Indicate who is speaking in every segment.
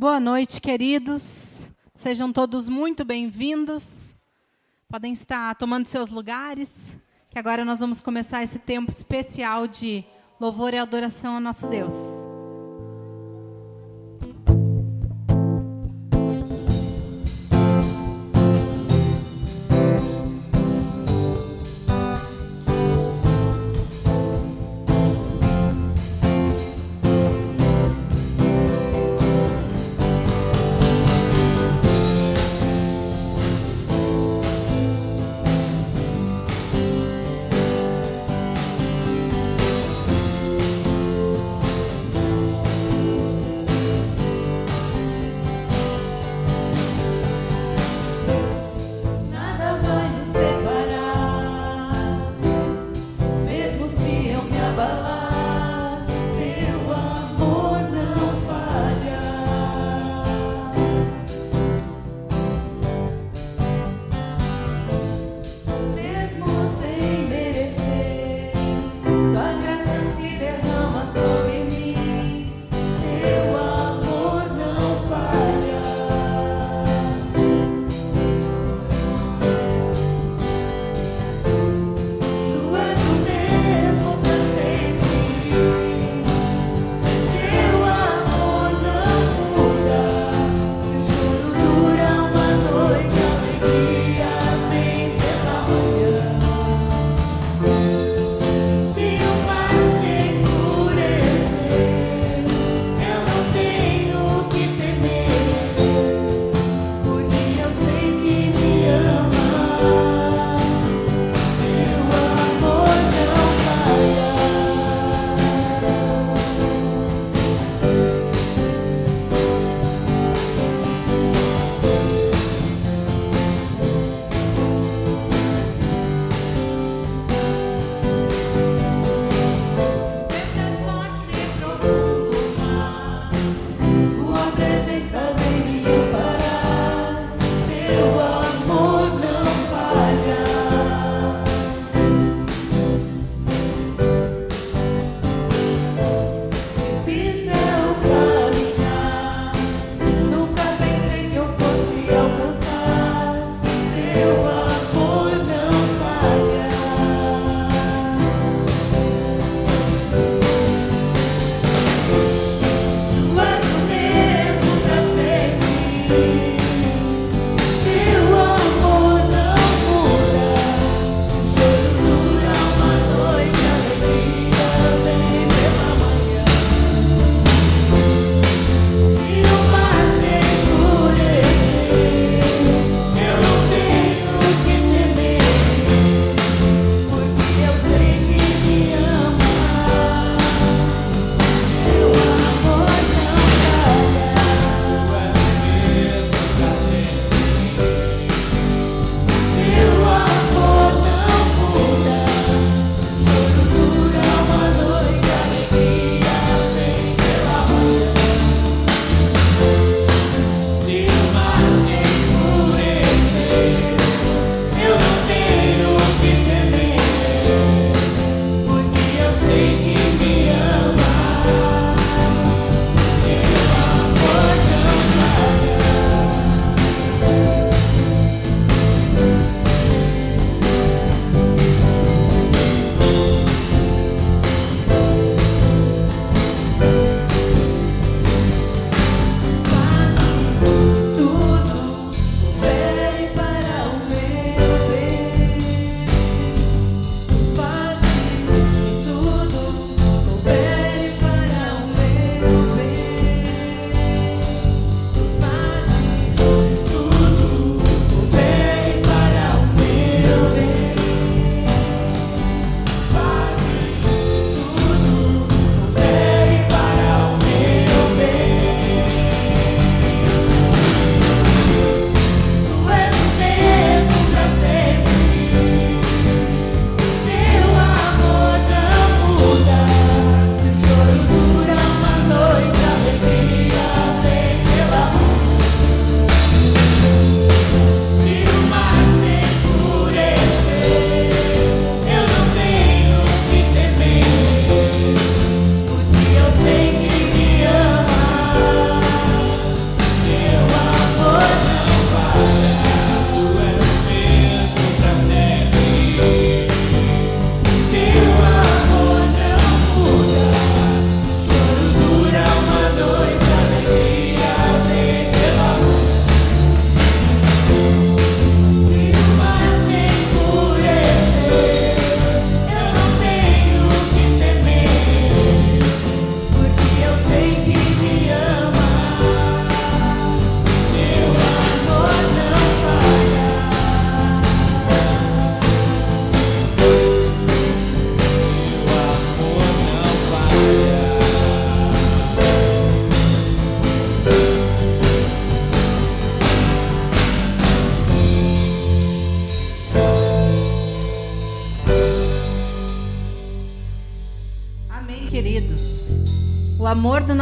Speaker 1: Boa noite, queridos. Sejam todos muito bem-vindos. Podem estar tomando seus lugares, que agora nós vamos começar esse tempo especial de louvor e adoração ao nosso Deus.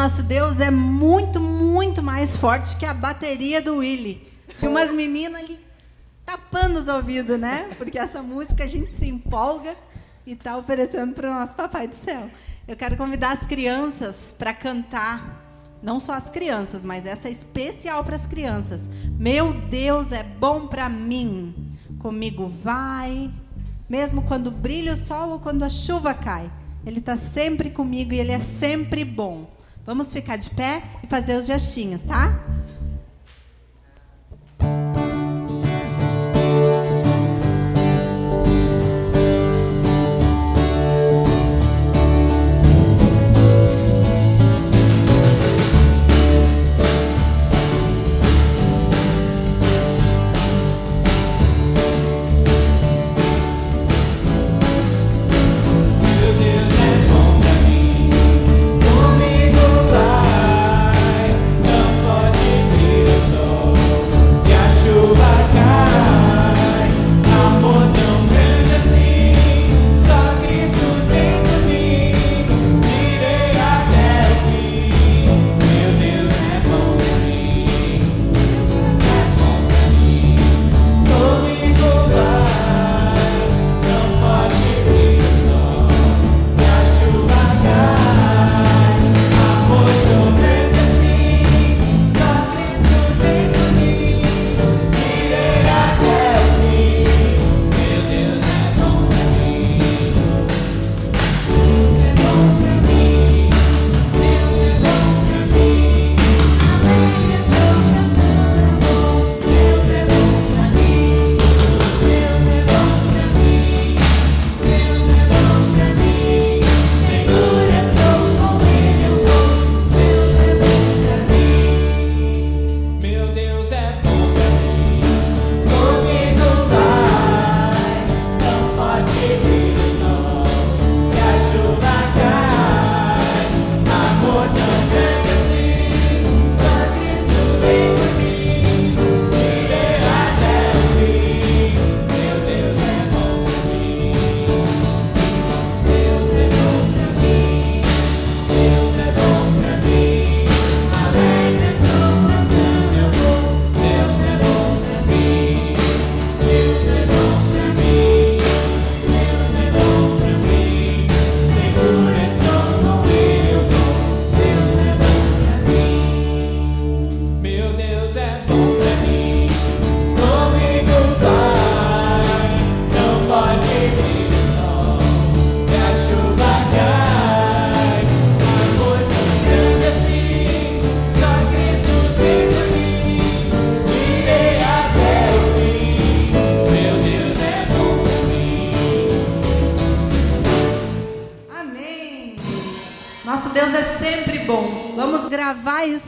Speaker 2: Nosso Deus é muito, muito mais forte que a bateria do Willy. Tinha umas meninas ali tapando os ouvidos, né? Porque essa música a gente se empolga e está oferecendo para o nosso Papai do Céu. Eu quero convidar as crianças para cantar, não só as crianças, mas essa é especial para as crianças. Meu Deus é bom para mim, comigo vai, mesmo quando brilha o sol ou quando a chuva cai. Ele está sempre comigo e ele é sempre bom. Vamos ficar de pé e fazer os gestinhos, tá?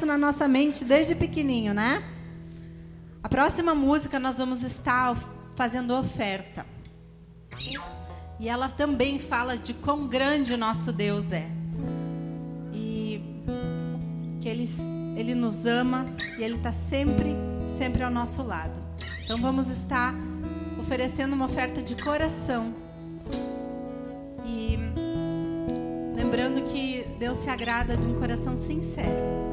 Speaker 2: Nossa mente desde pequenininho, né? A próxima música nós vamos estar fazendo oferta. E ela também fala de quão grande o nosso Deus é. E que Ele, ele nos ama e Ele está sempre, sempre ao nosso lado. Então vamos estar oferecendo uma oferta de coração. E lembrando que Deus se agrada de um coração sincero.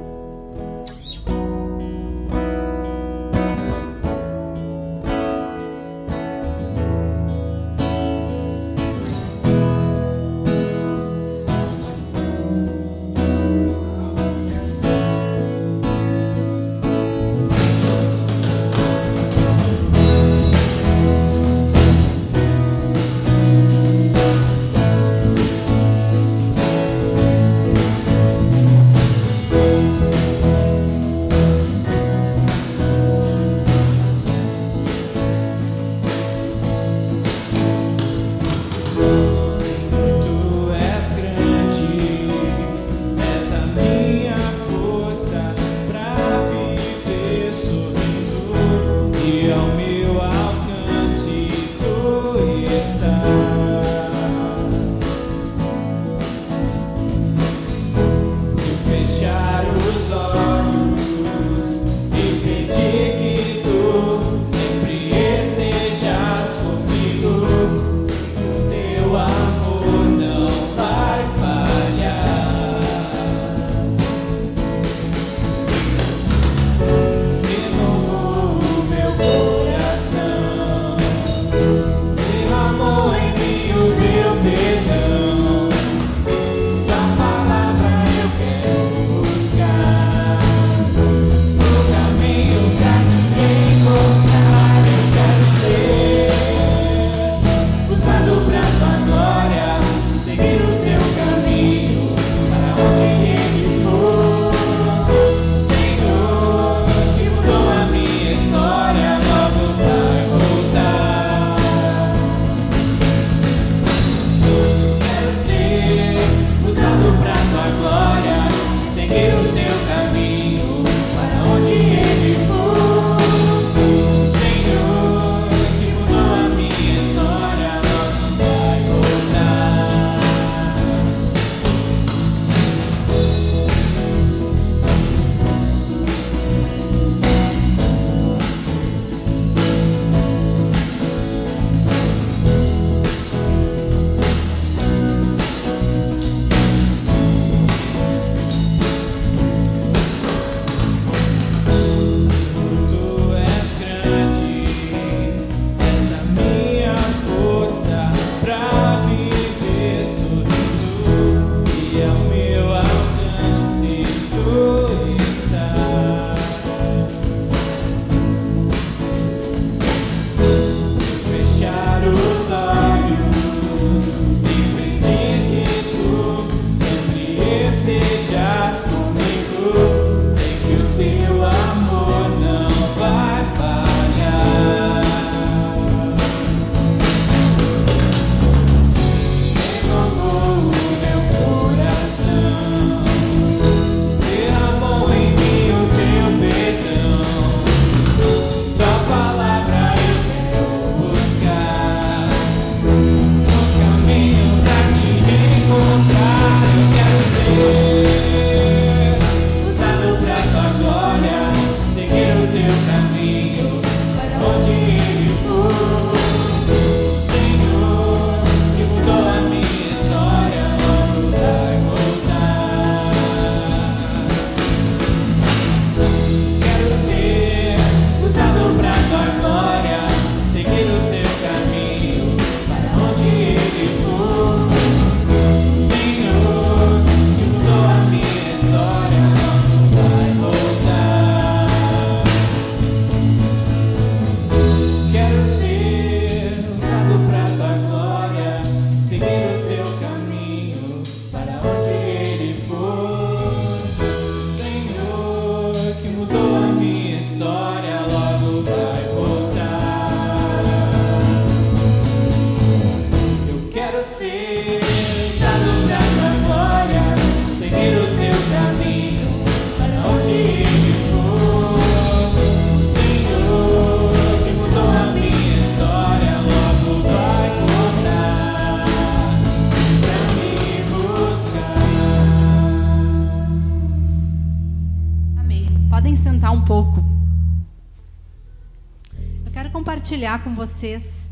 Speaker 1: Vocês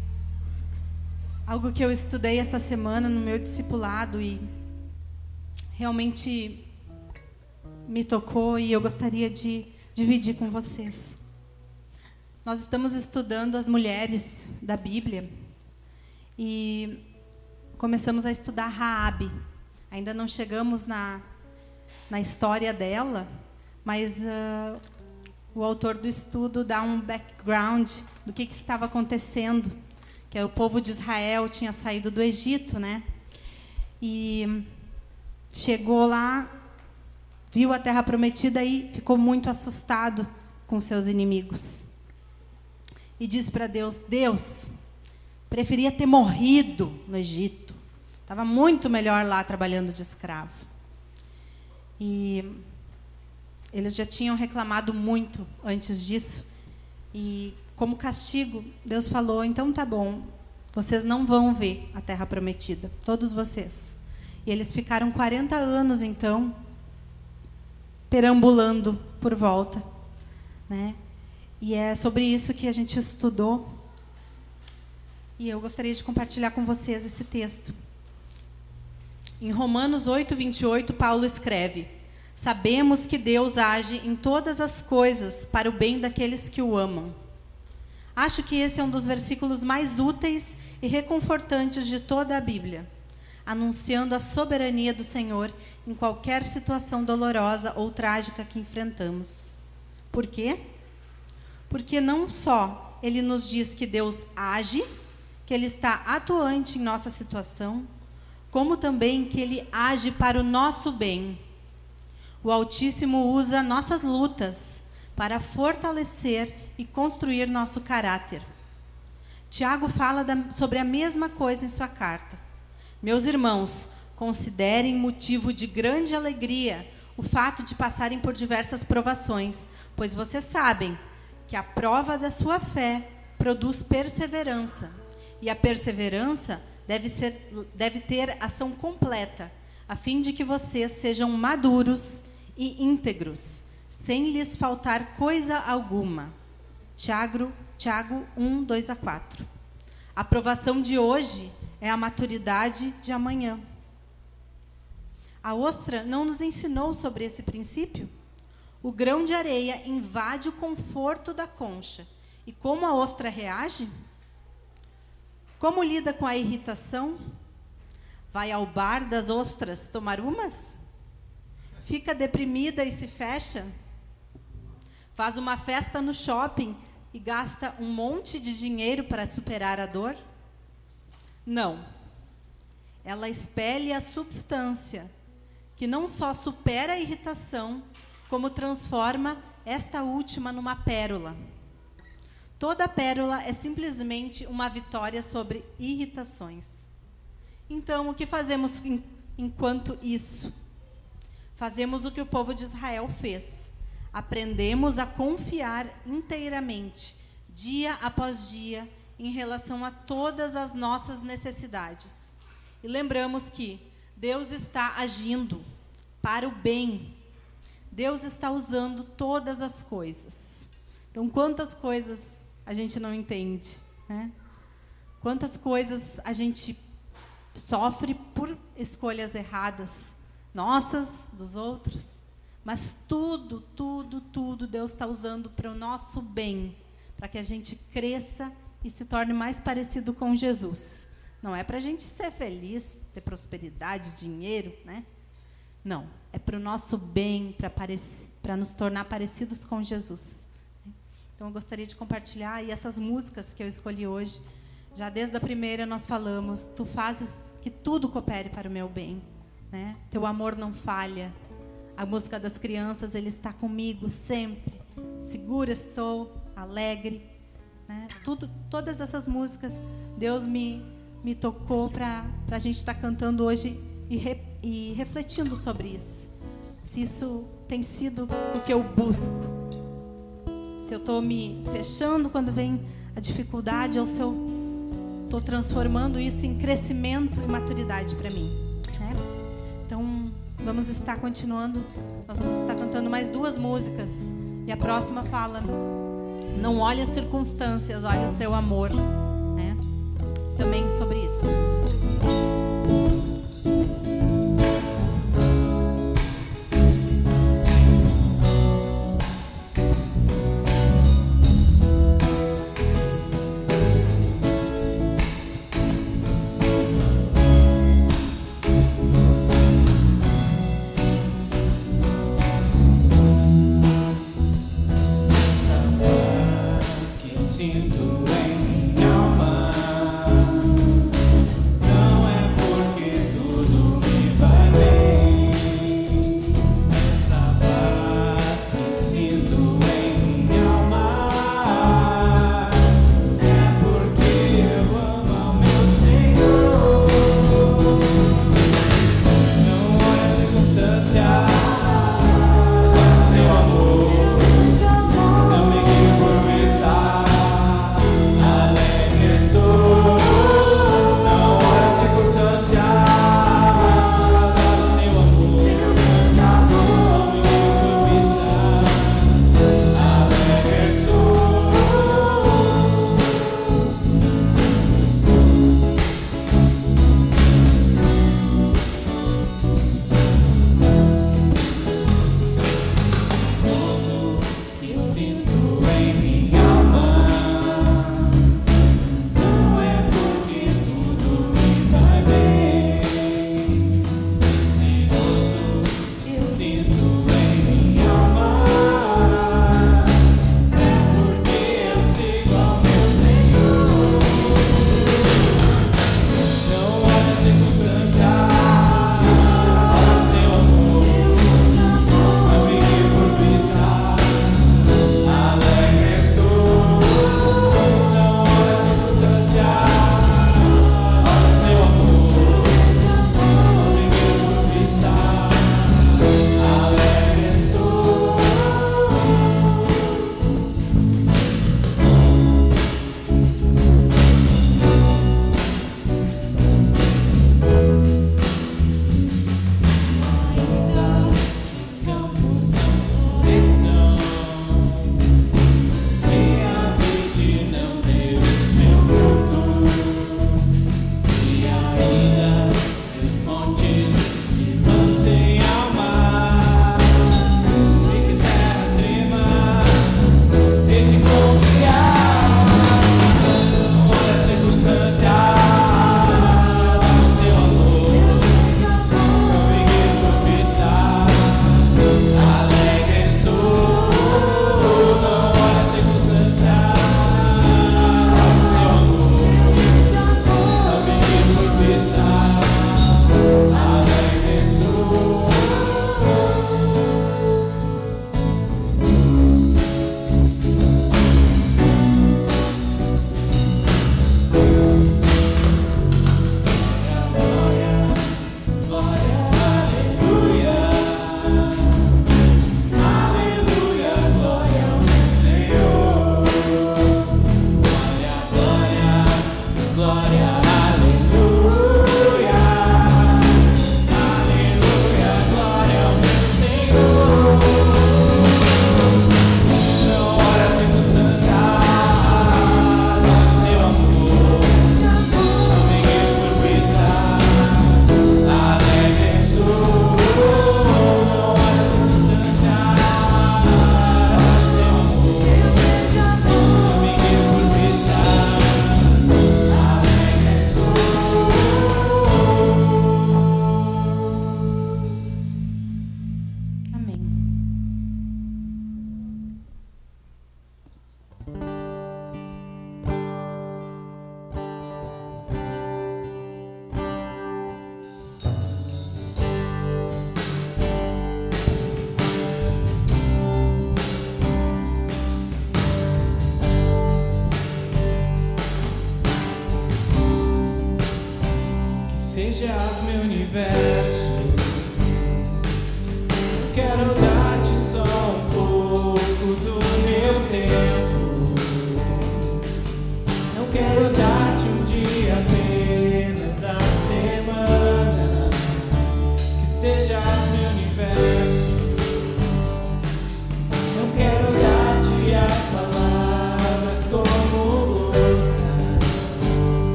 Speaker 1: algo que eu estudei essa semana no meu discipulado e realmente me tocou e eu gostaria de dividir com vocês. Nós estamos estudando as mulheres da Bíblia e começamos a estudar Raabe. Ainda não chegamos na, na história dela, mas uh, o autor do estudo dá um background do que, que estava acontecendo, que é o povo de Israel tinha saído do Egito, né? E chegou lá, viu a terra prometida e ficou muito assustado com seus inimigos. E disse para Deus: Deus, preferia ter morrido no Egito. Estava muito melhor lá trabalhando de escravo. E eles já tinham reclamado muito antes disso. E como castigo, Deus falou: então tá bom, vocês não vão ver a terra prometida, todos vocês. E eles ficaram 40 anos então perambulando por volta, né? E é sobre isso que a gente estudou. E eu gostaria de compartilhar com vocês esse texto. Em Romanos 8, 28, Paulo escreve: Sabemos que Deus age em todas as coisas para o bem daqueles que o amam. Acho que esse é um dos versículos mais úteis e reconfortantes de toda a Bíblia, anunciando a soberania do Senhor em qualquer situação dolorosa ou trágica que enfrentamos. Por quê? Porque não só ele nos diz que Deus age, que ele está atuante em nossa situação, como também que ele age para o nosso bem. O Altíssimo usa nossas lutas para fortalecer e construir nosso caráter. Tiago fala da, sobre a mesma coisa em sua carta. Meus irmãos, considerem motivo de grande alegria o fato de passarem por diversas provações, pois vocês sabem que a prova da sua fé produz perseverança, e a perseverança deve, ser, deve ter ação completa, a fim de que vocês sejam maduros e íntegros, sem lhes faltar coisa alguma. Tiago, Tiago 1, 2 a 4. A aprovação de hoje é a maturidade de amanhã. A ostra não nos ensinou sobre esse princípio? O grão de areia invade o conforto da concha. E como a ostra reage? Como lida com a irritação? Vai ao bar das ostras tomar umas? Fica deprimida e se fecha? Faz uma festa no shopping e gasta um monte de dinheiro para superar a dor? Não. Ela espelha a substância, que não só supera a irritação, como transforma esta última numa pérola. Toda pérola é simplesmente uma vitória sobre irritações. Então, o que fazemos enquanto isso? Fazemos o que o povo de Israel fez aprendemos a confiar inteiramente, dia após dia, em relação a todas as nossas necessidades. E lembramos que Deus está agindo para o bem. Deus está usando todas as coisas. Então, quantas coisas a gente não entende, né? Quantas coisas a gente sofre por escolhas erradas, nossas, dos outros. Mas tudo, tudo, tudo Deus está usando para o nosso bem, para que a gente cresça e se torne mais parecido com Jesus. Não é para a gente ser feliz, ter prosperidade, dinheiro, né? Não, é para o nosso bem, para nos tornar parecidos com Jesus. Então eu gostaria de compartilhar e essas músicas que eu escolhi hoje. Já desde a primeira nós falamos, tu fazes que tudo coopere para o meu bem, né? Teu amor não falha, a música das crianças, Ele está comigo sempre. Segura estou, alegre. Né? Tudo, todas essas músicas, Deus me, me tocou para a gente estar tá cantando hoje e, re, e refletindo sobre isso. Se isso tem sido o que eu busco. Se eu estou me fechando quando vem a dificuldade ou se eu estou transformando isso em crescimento e maturidade para mim. Vamos estar continuando. Nós vamos estar cantando mais duas músicas.
Speaker 2: E a próxima fala: Não olhe as circunstâncias, olhe o seu amor. Né? Também sobre isso.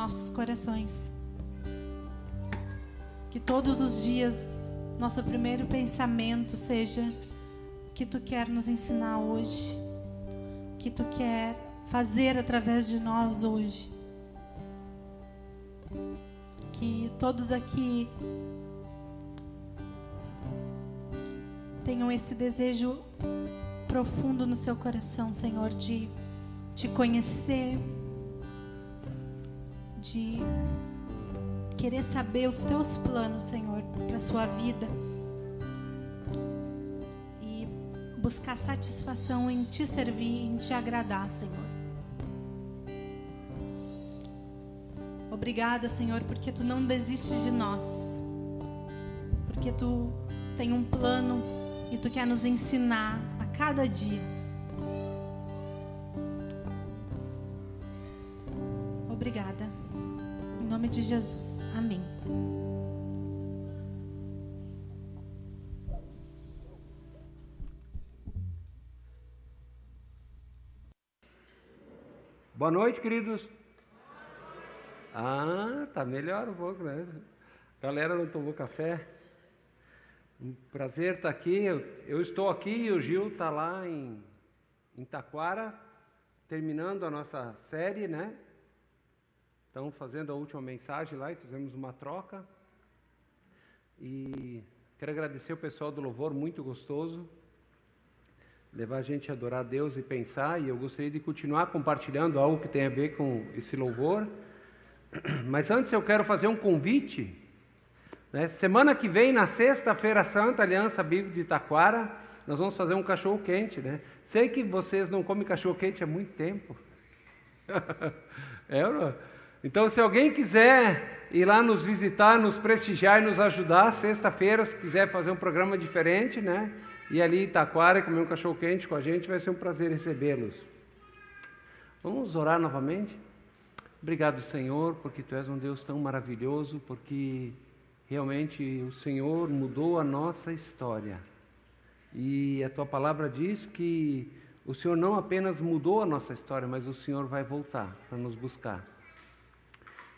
Speaker 1: Nossos corações. Que todos os dias nosso primeiro pensamento seja que tu quer nos ensinar hoje, que tu quer fazer através de nós hoje. Que todos aqui tenham esse desejo profundo no seu coração, Senhor, de te conhecer, de querer saber os teus planos, Senhor, para a sua vida. E buscar satisfação em te servir, em te agradar, Senhor. Obrigada, Senhor, porque tu não desistes de nós. Porque tu tem um plano e tu quer nos ensinar a cada dia. Obrigada. Nome de Jesus. Amém.
Speaker 3: Boa noite, queridos. Ah, tá melhor um pouco, né? Galera não tomou café. Um prazer estar aqui. Eu, eu estou aqui e o Gil está lá em, em Taquara, terminando a nossa série, né? Estão fazendo a última mensagem lá e fizemos uma troca. E quero agradecer o pessoal do louvor, muito gostoso. Levar a gente a adorar a Deus e pensar. E eu gostaria de continuar compartilhando algo que tem a ver com esse louvor. Mas antes eu quero fazer um convite. Né? Semana que vem, na Sexta-feira Santa, Aliança Bíblica de Itaquara, nós vamos fazer um cachorro quente, né? Sei que vocês não comem cachorro quente há muito tempo. é, não? Então, se alguém quiser ir lá nos visitar, nos prestigiar e nos ajudar, sexta-feira, se quiser fazer um programa diferente, né? E ali em Itaquara comer um cachorro quente com a gente, vai ser um prazer recebê-los. Vamos orar novamente? Obrigado, Senhor, porque Tu és um Deus tão maravilhoso, porque realmente o Senhor mudou a nossa história. E a Tua palavra diz que o Senhor não apenas mudou a nossa história, mas o Senhor vai voltar para nos buscar.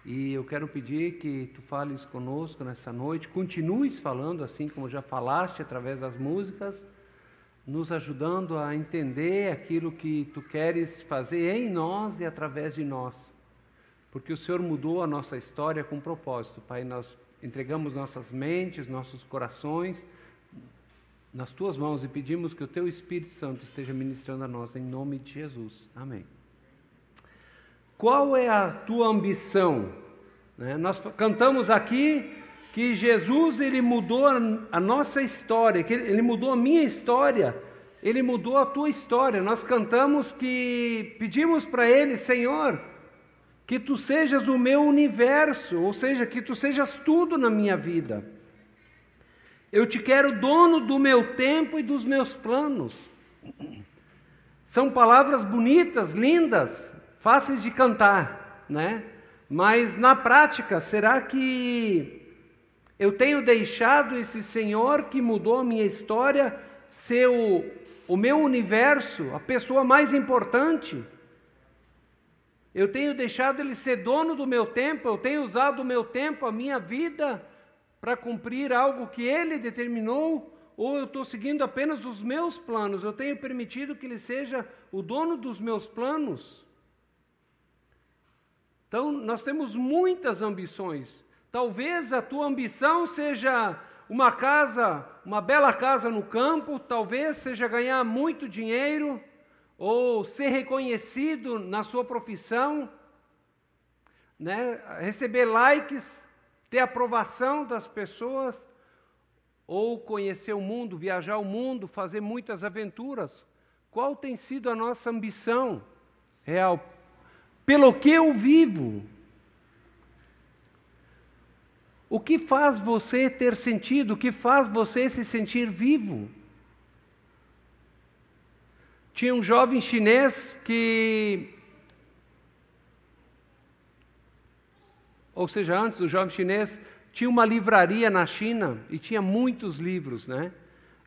Speaker 3: E eu quero pedir que tu fales conosco nessa noite, continues falando assim como já falaste através das músicas, nos ajudando a entender aquilo que tu queres fazer em nós e através de nós. Porque o Senhor mudou a nossa história com propósito, Pai. Nós entregamos nossas mentes, nossos corações nas tuas mãos e pedimos que o teu Espírito Santo esteja ministrando a nós em nome de Jesus. Amém. Qual é a tua ambição? Né? Nós cantamos aqui que Jesus ele mudou a nossa história, que ele mudou a minha história, ele mudou a tua história. Nós cantamos que pedimos para ele, Senhor, que tu sejas o meu universo, ou seja, que tu sejas tudo na minha vida. Eu te quero dono do meu tempo e dos meus planos. São palavras bonitas, lindas, fáceis de cantar, né? Mas na prática, será que eu tenho deixado esse Senhor que mudou a minha história ser o, o meu universo, a pessoa mais importante? Eu tenho deixado Ele ser dono do meu tempo, eu tenho usado o meu tempo, a minha vida, para cumprir algo que Ele determinou, ou eu estou seguindo apenas os meus planos? Eu tenho permitido que Ele seja o dono dos meus planos? Então, nós temos muitas ambições. Talvez a tua ambição seja uma casa, uma bela casa no campo, talvez seja ganhar muito dinheiro ou ser reconhecido na sua profissão, né? receber likes, ter aprovação das pessoas, ou conhecer o mundo, viajar o mundo, fazer muitas aventuras. Qual tem sido a nossa ambição real? Pelo que eu vivo? O que faz você ter sentido? O que faz você se sentir vivo? tinha um jovem chinês que. Ou seja, antes do jovem chinês, tinha uma livraria na China e tinha muitos livros, né?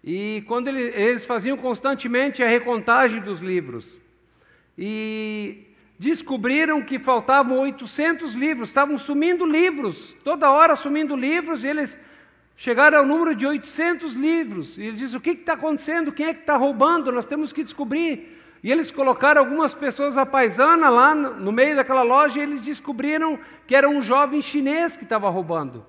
Speaker 3: E quando ele, eles faziam constantemente a recontagem dos livros. E descobriram que faltavam 800 livros, estavam sumindo livros, toda hora sumindo livros, e eles chegaram ao número de 800 livros. E eles dizem: o que está acontecendo? Quem é que está roubando? Nós temos que descobrir. E eles colocaram algumas pessoas à paisana lá no meio daquela loja e eles descobriram que era um jovem chinês que estava roubando.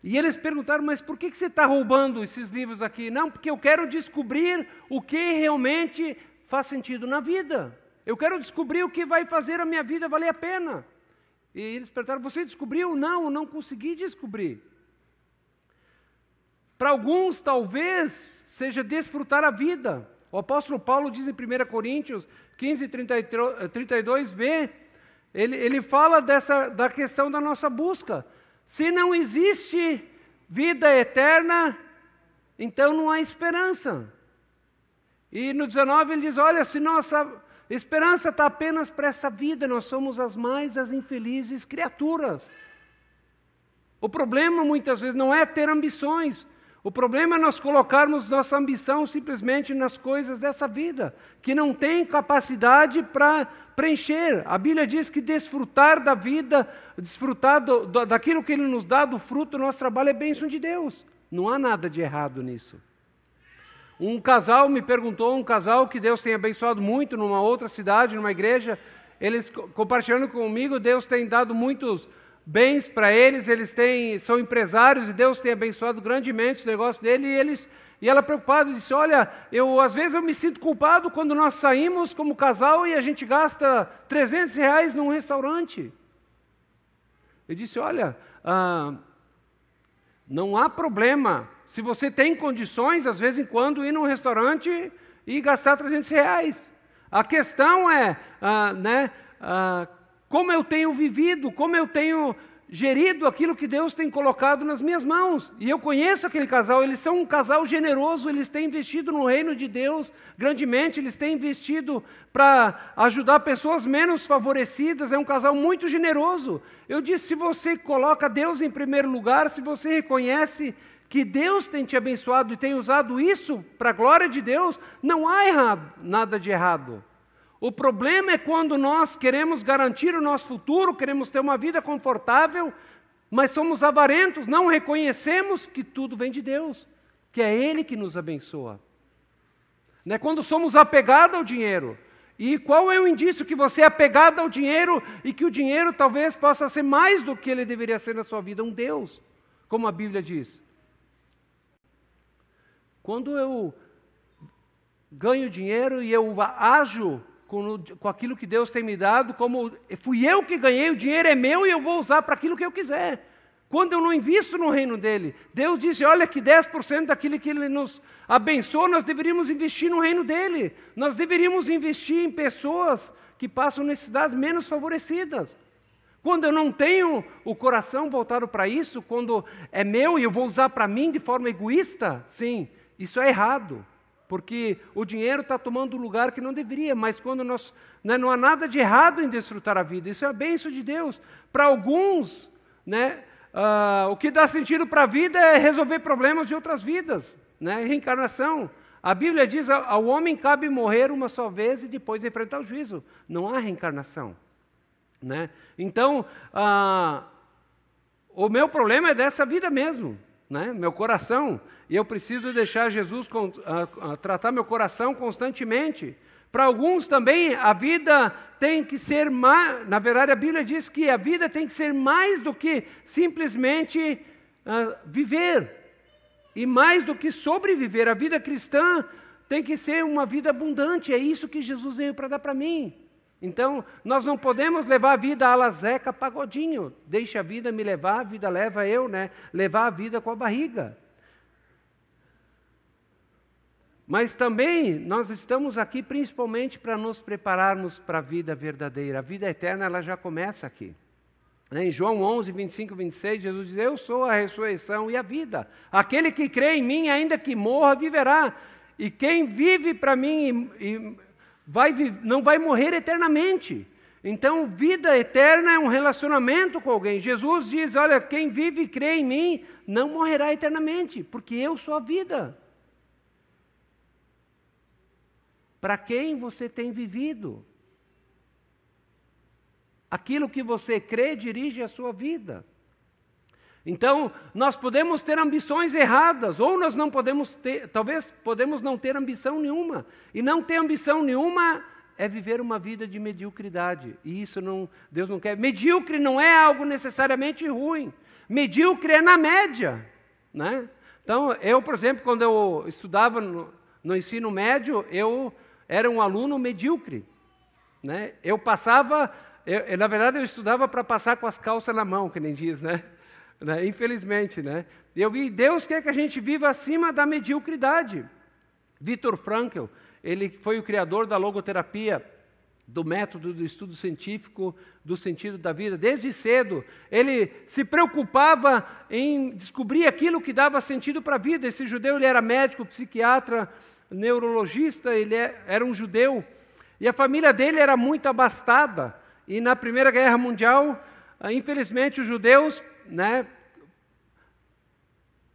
Speaker 3: E eles perguntaram, mas por que, que você está roubando esses livros aqui? Não, porque eu quero descobrir o que realmente faz sentido na vida. Eu quero descobrir o que vai fazer a minha vida valer a pena. E eles perguntaram, você descobriu? Não, não consegui descobrir. Para alguns, talvez, seja desfrutar a vida. O apóstolo Paulo diz em 1 Coríntios 15, 32b, ele, ele fala dessa, da questão da nossa busca. Se não existe vida eterna, então não há esperança. E no 19 ele diz: Olha, se nossa esperança está apenas para essa vida, nós somos as mais as infelizes criaturas. O problema muitas vezes não é ter ambições, o problema é nós colocarmos nossa ambição simplesmente nas coisas dessa vida, que não tem capacidade para preencher. A Bíblia diz que desfrutar da vida, desfrutar do, do, daquilo que Ele nos dá, do fruto do nosso trabalho, é bênção de Deus. Não há nada de errado nisso. Um casal me perguntou, um casal que Deus tem abençoado muito numa outra cidade, numa igreja, eles compartilhando comigo, Deus tem dado muitos bens para eles, eles têm, são empresários e Deus tem abençoado grandemente o negócio dele e eles e ela preocupada disse: Olha, eu às vezes eu me sinto culpado quando nós saímos como casal e a gente gasta 300 reais num restaurante. Eu disse: Olha, ah, não há problema. Se você tem condições, às vezes em quando, ir num restaurante e gastar 300 reais. A questão é, ah, né, ah, como eu tenho vivido, como eu tenho gerido aquilo que Deus tem colocado nas minhas mãos. E eu conheço aquele casal, eles são um casal generoso, eles têm investido no reino de Deus grandemente, eles têm investido para ajudar pessoas menos favorecidas, é um casal muito generoso. Eu disse: se você coloca Deus em primeiro lugar, se você reconhece que Deus tem te abençoado e tem usado isso para a glória de Deus, não há errado, nada de errado. O problema é quando nós queremos garantir o nosso futuro, queremos ter uma vida confortável, mas somos avarentos, não reconhecemos que tudo vem de Deus, que é Ele que nos abençoa. Né? Quando somos apegados ao dinheiro. E qual é o indício que você é apegado ao dinheiro e que o dinheiro talvez possa ser mais do que ele deveria ser na sua vida? Um Deus, como a Bíblia diz. Quando eu ganho dinheiro e eu ajo com, com aquilo que Deus tem me dado, como fui eu que ganhei, o dinheiro é meu e eu vou usar para aquilo que eu quiser. Quando eu não invisto no reino dele, Deus disse: olha, que 10% daquilo que ele nos abençoou, nós deveríamos investir no reino dele. Nós deveríamos investir em pessoas que passam necessidades menos favorecidas. Quando eu não tenho o coração voltado para isso, quando é meu e eu vou usar para mim de forma egoísta, sim, isso é errado porque o dinheiro está tomando lugar que não deveria, mas quando nós. Né, não há nada de errado em desfrutar a vida, isso é a bênção de Deus. Para alguns, né, uh, o que dá sentido para a vida é resolver problemas de outras vidas, né, reencarnação. A Bíblia diz: ao homem cabe morrer uma só vez e depois enfrentar o juízo. Não há reencarnação. Né? Então, uh, o meu problema é dessa vida mesmo né? meu coração, e eu preciso deixar Jesus a, a, tratar meu coração constantemente. Para alguns também a vida tem que ser mais, na verdade a Bíblia diz que a vida tem que ser mais do que simplesmente uh, viver, e mais do que sobreviver. A vida cristã tem que ser uma vida abundante, é isso que Jesus veio para dar para mim. Então, nós não podemos levar a vida a lazeca pagodinho. Deixa a vida me levar, a vida leva eu, né? Levar a vida com a barriga. Mas também nós estamos aqui principalmente para nos prepararmos para a vida verdadeira. A vida eterna ela já começa aqui. Em João 11, 25 e 26, Jesus diz: Eu sou a ressurreição e a vida. Aquele que crê em mim, ainda que morra, viverá. E quem vive para mim e, e vai, não vai morrer eternamente. Então, vida eterna é um relacionamento com alguém. Jesus diz: Olha, quem vive e crê em mim não morrerá eternamente, porque eu sou a vida. Para quem você tem vivido? Aquilo que você crê dirige a sua vida. Então, nós podemos ter ambições erradas, ou nós não podemos ter, talvez podemos não ter ambição nenhuma. E não ter ambição nenhuma é viver uma vida de mediocridade. E isso não, Deus não quer. Medíocre não é algo necessariamente ruim. Medíocre é na média, né? Então, eu, por exemplo, quando eu estudava no, no ensino médio, eu era um aluno medíocre, né? Eu passava, eu, na verdade, eu estudava para passar com as calças na mão, que nem diz, né? Né? Infelizmente, né? Eu vi, Deus quer que a gente viva acima da mediocridade. Victor Frankl, ele foi o criador da logoterapia, do método do estudo científico do sentido da vida. Desde cedo, ele se preocupava em descobrir aquilo que dava sentido para a vida. Esse judeu ele era médico, psiquiatra, neurologista, ele é, era um judeu. E a família dele era muito abastada. E na Primeira Guerra Mundial, ah, infelizmente, os judeus né,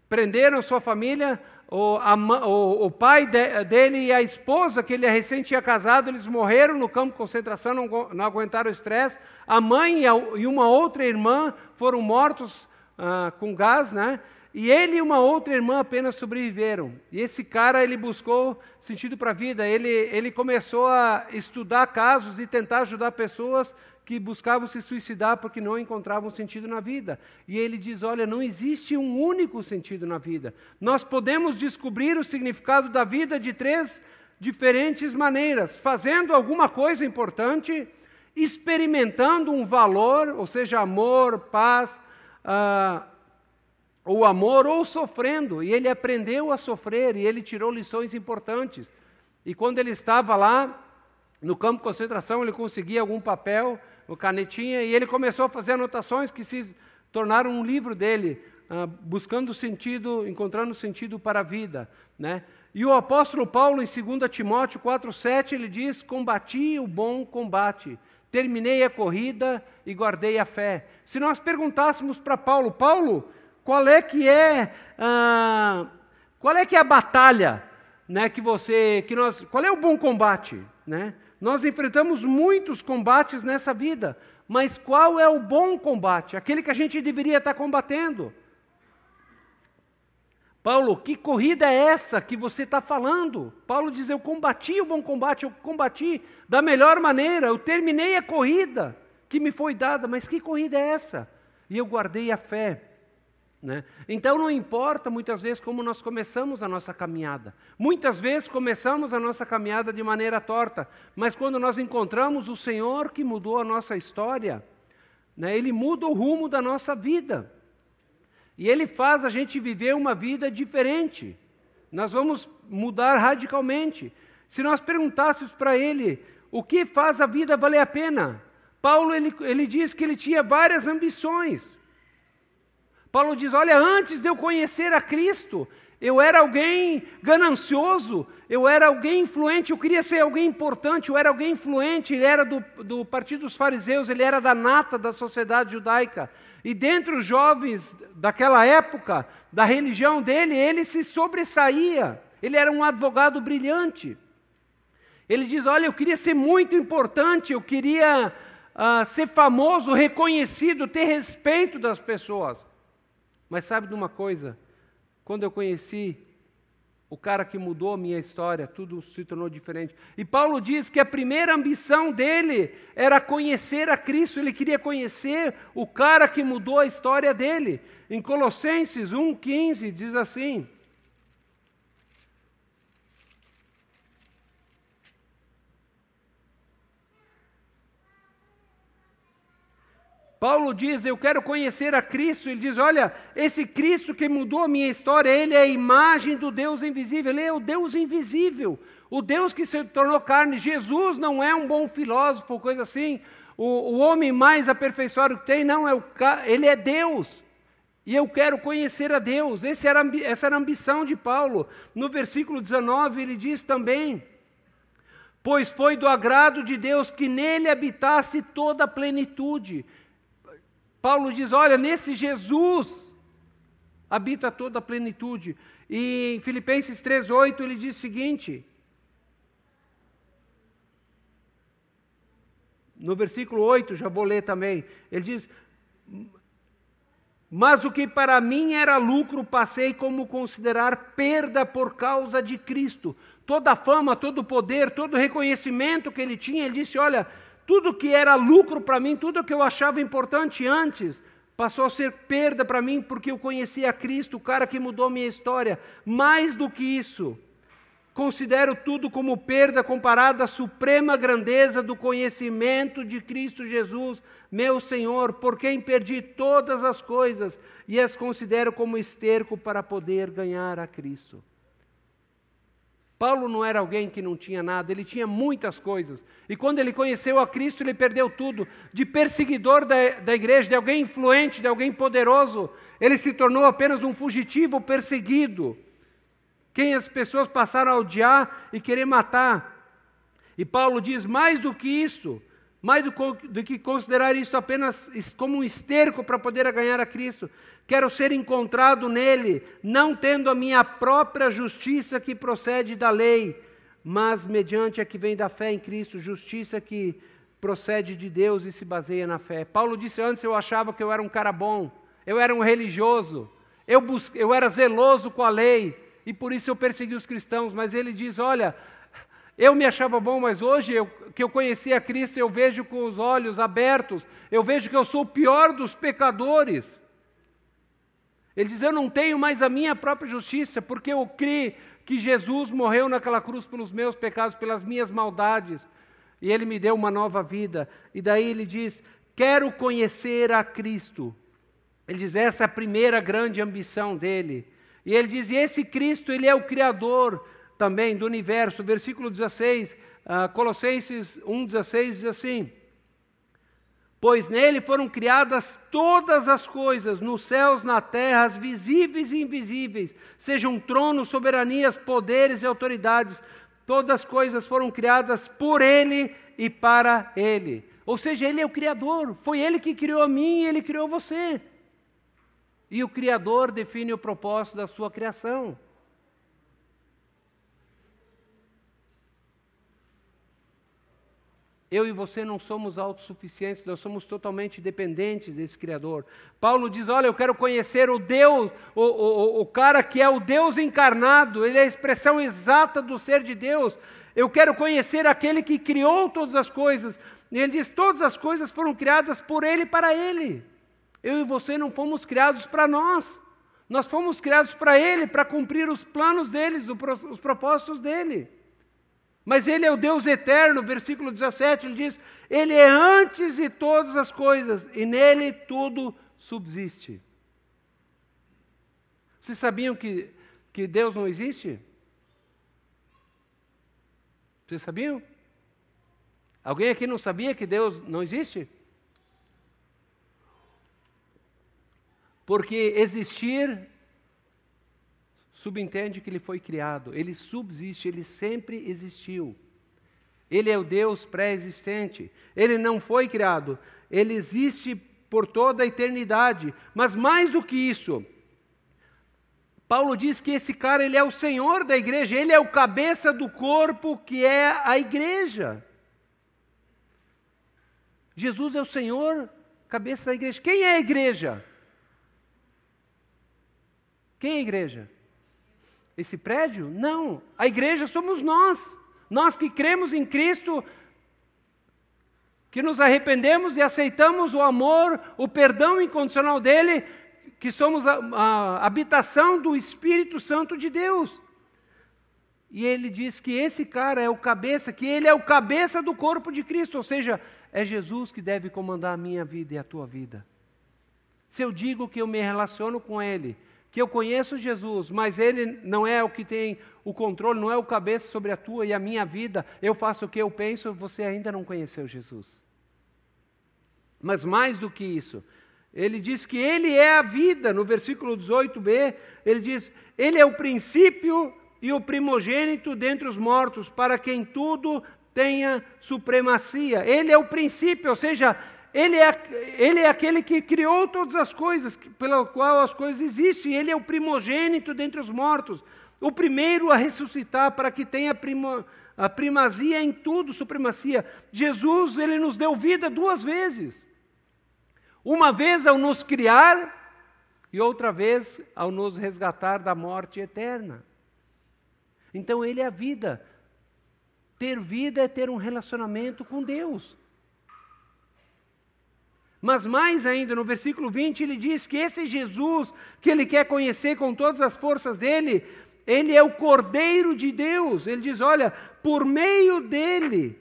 Speaker 3: prenderam sua família, o, a, o, o pai de, dele e a esposa, que ele recém tinha casado, eles morreram no campo de concentração, não, não aguentaram o estresse. A mãe e, a, e, uma outra irmã foram mortos ah, com gás, né? E ele e uma outra irmã apenas sobreviveram. E esse cara, ele buscou sentido para a vida. Ele, ele começou a estudar casos e tentar ajudar pessoas que buscavam se suicidar porque não encontravam sentido na vida. E ele diz: Olha, não existe um único sentido na vida. Nós podemos descobrir o significado da vida de três diferentes maneiras: fazendo alguma coisa importante, experimentando um valor, ou seja, amor, paz, ah, ou amor, ou sofrendo. E ele aprendeu a sofrer e ele tirou lições importantes. E quando ele estava lá, no campo de concentração, ele conseguia algum papel o canetinha, e ele começou a fazer anotações que se tornaram um livro dele, uh, buscando sentido, encontrando sentido para a vida. Né? E o apóstolo Paulo, em 2 Timóteo 4,7, ele diz: Combati o bom combate, terminei a corrida e guardei a fé. Se nós perguntássemos para Paulo, Paulo, qual é que é, uh, qual é que é a batalha né, que você, que nós, qual é o bom combate? Né? Nós enfrentamos muitos combates nessa vida, mas qual é o bom combate? Aquele que a gente deveria estar combatendo. Paulo, que corrida é essa que você está falando? Paulo diz: Eu combati o bom combate, eu combati da melhor maneira, eu terminei a corrida que me foi dada, mas que corrida é essa? E eu guardei a fé. Né? Então não importa muitas vezes como nós começamos a nossa caminhada. Muitas vezes começamos a nossa caminhada de maneira torta, mas quando nós encontramos o Senhor que mudou a nossa história, né, Ele muda o rumo da nossa vida. E Ele faz a gente viver uma vida diferente. Nós vamos mudar radicalmente. Se nós perguntássemos para Ele o que faz a vida valer a pena, Paulo ele, ele diz que ele tinha várias ambições. Paulo diz: Olha, antes de eu conhecer a Cristo, eu era alguém ganancioso, eu era alguém influente, eu queria ser alguém importante, eu era alguém influente, ele era do, do partido dos fariseus, ele era da nata da sociedade judaica. E dentre os jovens daquela época, da religião dele, ele se sobressaía, ele era um advogado brilhante. Ele diz: Olha, eu queria ser muito importante, eu queria uh, ser famoso, reconhecido, ter respeito das pessoas. Mas sabe de uma coisa? Quando eu conheci o cara que mudou a minha história, tudo se tornou diferente. E Paulo diz que a primeira ambição dele era conhecer a Cristo, ele queria conhecer o cara que mudou a história dele. Em Colossenses 1,15 diz assim: Paulo diz: Eu quero conhecer a Cristo. Ele diz: Olha, esse Cristo que mudou a minha história, ele é a imagem do Deus invisível. Ele é o Deus invisível, o Deus que se tornou carne. Jesus não é um bom filósofo, coisa assim. O, o homem mais aperfeiçoado que tem, não, é o, ele é Deus. E eu quero conhecer a Deus. Era, essa era a ambição de Paulo. No versículo 19, ele diz também: Pois foi do agrado de Deus que nele habitasse toda a plenitude. Paulo diz: Olha, nesse Jesus habita toda a plenitude. E em Filipenses 3,8 ele diz o seguinte: no versículo 8, já vou ler também, ele diz: mas o que para mim era lucro, passei como considerar perda por causa de Cristo. Toda a fama, todo o poder, todo o reconhecimento que ele tinha, ele disse: Olha, tudo que era lucro para mim, tudo que eu achava importante antes, passou a ser perda para mim, porque eu conhecia Cristo, o cara que mudou minha história. Mais do que isso, Considero tudo como perda comparada à suprema grandeza do conhecimento de Cristo Jesus, meu Senhor, por quem perdi todas as coisas e as considero como esterco para poder ganhar a Cristo. Paulo não era alguém que não tinha nada, ele tinha muitas coisas. E quando ele conheceu a Cristo, ele perdeu tudo. De perseguidor da, da igreja, de alguém influente, de alguém poderoso, ele se tornou apenas um fugitivo perseguido quem as pessoas passaram a odiar e querer matar. E Paulo diz: mais do que isso, mais do, do que considerar isso apenas como um esterco para poder ganhar a Cristo, quero ser encontrado nele, não tendo a minha própria justiça que procede da lei, mas mediante a que vem da fé em Cristo, justiça que procede de Deus e se baseia na fé. Paulo disse antes: eu achava que eu era um cara bom, eu era um religioso, eu, busque, eu era zeloso com a lei e por isso eu persegui os cristãos. Mas ele diz: Olha, eu me achava bom, mas hoje eu, que eu conheci a Cristo, eu vejo com os olhos abertos, eu vejo que eu sou o pior dos pecadores. Ele diz: Eu não tenho mais a minha própria justiça, porque eu criei que Jesus morreu naquela cruz pelos meus pecados, pelas minhas maldades, e ele me deu uma nova vida. E daí ele diz: Quero conhecer a Cristo. Ele diz: Essa é a primeira grande ambição dele. E ele diz: e esse Cristo, ele é o Criador também do universo. Versículo 16, uh, Colossenses 1,16 diz assim: Pois nele foram criadas todas as coisas, nos céus, na terra, as visíveis e invisíveis, sejam tronos, soberanias, poderes e autoridades, todas as coisas foram criadas por ele e para ele. Ou seja, ele é o Criador, foi ele que criou a mim e ele criou você. E o Criador define o propósito da sua criação. Eu e você não somos autossuficientes, nós somos totalmente dependentes desse Criador. Paulo diz: Olha, eu quero conhecer o Deus, o, o, o cara que é o Deus encarnado, ele é a expressão exata do ser de Deus. Eu quero conhecer aquele que criou todas as coisas. E ele diz: Todas as coisas foram criadas por ele e para ele. Eu e você não fomos criados para nós. Nós fomos criados para Ele, para cumprir os planos deles, os propósitos dele. Mas Ele é o Deus eterno, versículo 17, ele diz: Ele é antes de todas as coisas e nele tudo subsiste. Vocês sabiam que, que Deus não existe? Vocês sabiam? Alguém aqui não sabia que Deus não existe? Porque existir subentende que ele foi criado, ele subsiste, ele sempre existiu. Ele é o Deus pré-existente. Ele não foi criado, ele existe por toda a eternidade. Mas mais do que isso, Paulo diz que esse cara ele é o Senhor da igreja, ele é o cabeça do corpo que é a igreja. Jesus é o Senhor, cabeça da igreja. Quem é a igreja? Quem é a igreja? Esse prédio? Não. A igreja somos nós. Nós que cremos em Cristo, que nos arrependemos e aceitamos o amor, o perdão incondicional dele, que somos a, a habitação do Espírito Santo de Deus. E ele diz que esse cara é o cabeça, que ele é o cabeça do corpo de Cristo, ou seja, é Jesus que deve comandar a minha vida e a tua vida. Se eu digo que eu me relaciono com ele, que eu conheço Jesus, mas Ele não é o que tem o controle, não é o cabeça sobre a tua e a minha vida, eu faço o que eu penso, você ainda não conheceu Jesus. Mas mais do que isso, Ele diz que Ele é a vida, no versículo 18b, ele diz: Ele é o princípio e o primogênito dentre os mortos, para quem tudo tenha supremacia. Ele é o princípio, ou seja, ele é, ele é aquele que criou todas as coisas, pela qual as coisas existem, ele é o primogênito dentre os mortos, o primeiro a ressuscitar para que tenha a primazia em tudo, supremacia. Jesus, ele nos deu vida duas vezes. Uma vez ao nos criar e outra vez ao nos resgatar da morte eterna. Então ele é a vida. Ter vida é ter um relacionamento com Deus. Mas mais ainda, no versículo 20, ele diz que esse Jesus que ele quer conhecer com todas as forças dele, ele é o Cordeiro de Deus. Ele diz: olha, por meio dele,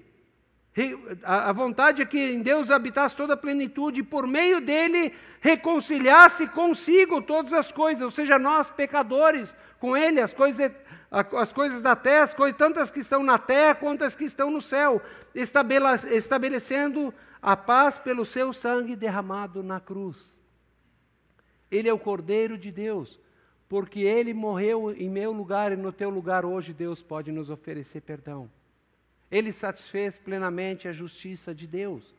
Speaker 3: a vontade é que em Deus habitasse toda a plenitude, e por meio dele reconciliasse consigo todas as coisas, ou seja, nós pecadores, com ele, as coisas, as coisas da terra, as coisas, tantas que estão na terra quanto as que estão no céu, estabelecendo a paz pelo seu sangue derramado na cruz. Ele é o Cordeiro de Deus, porque ele morreu em meu lugar e no teu lugar hoje Deus pode nos oferecer perdão. Ele satisfez plenamente a justiça de Deus.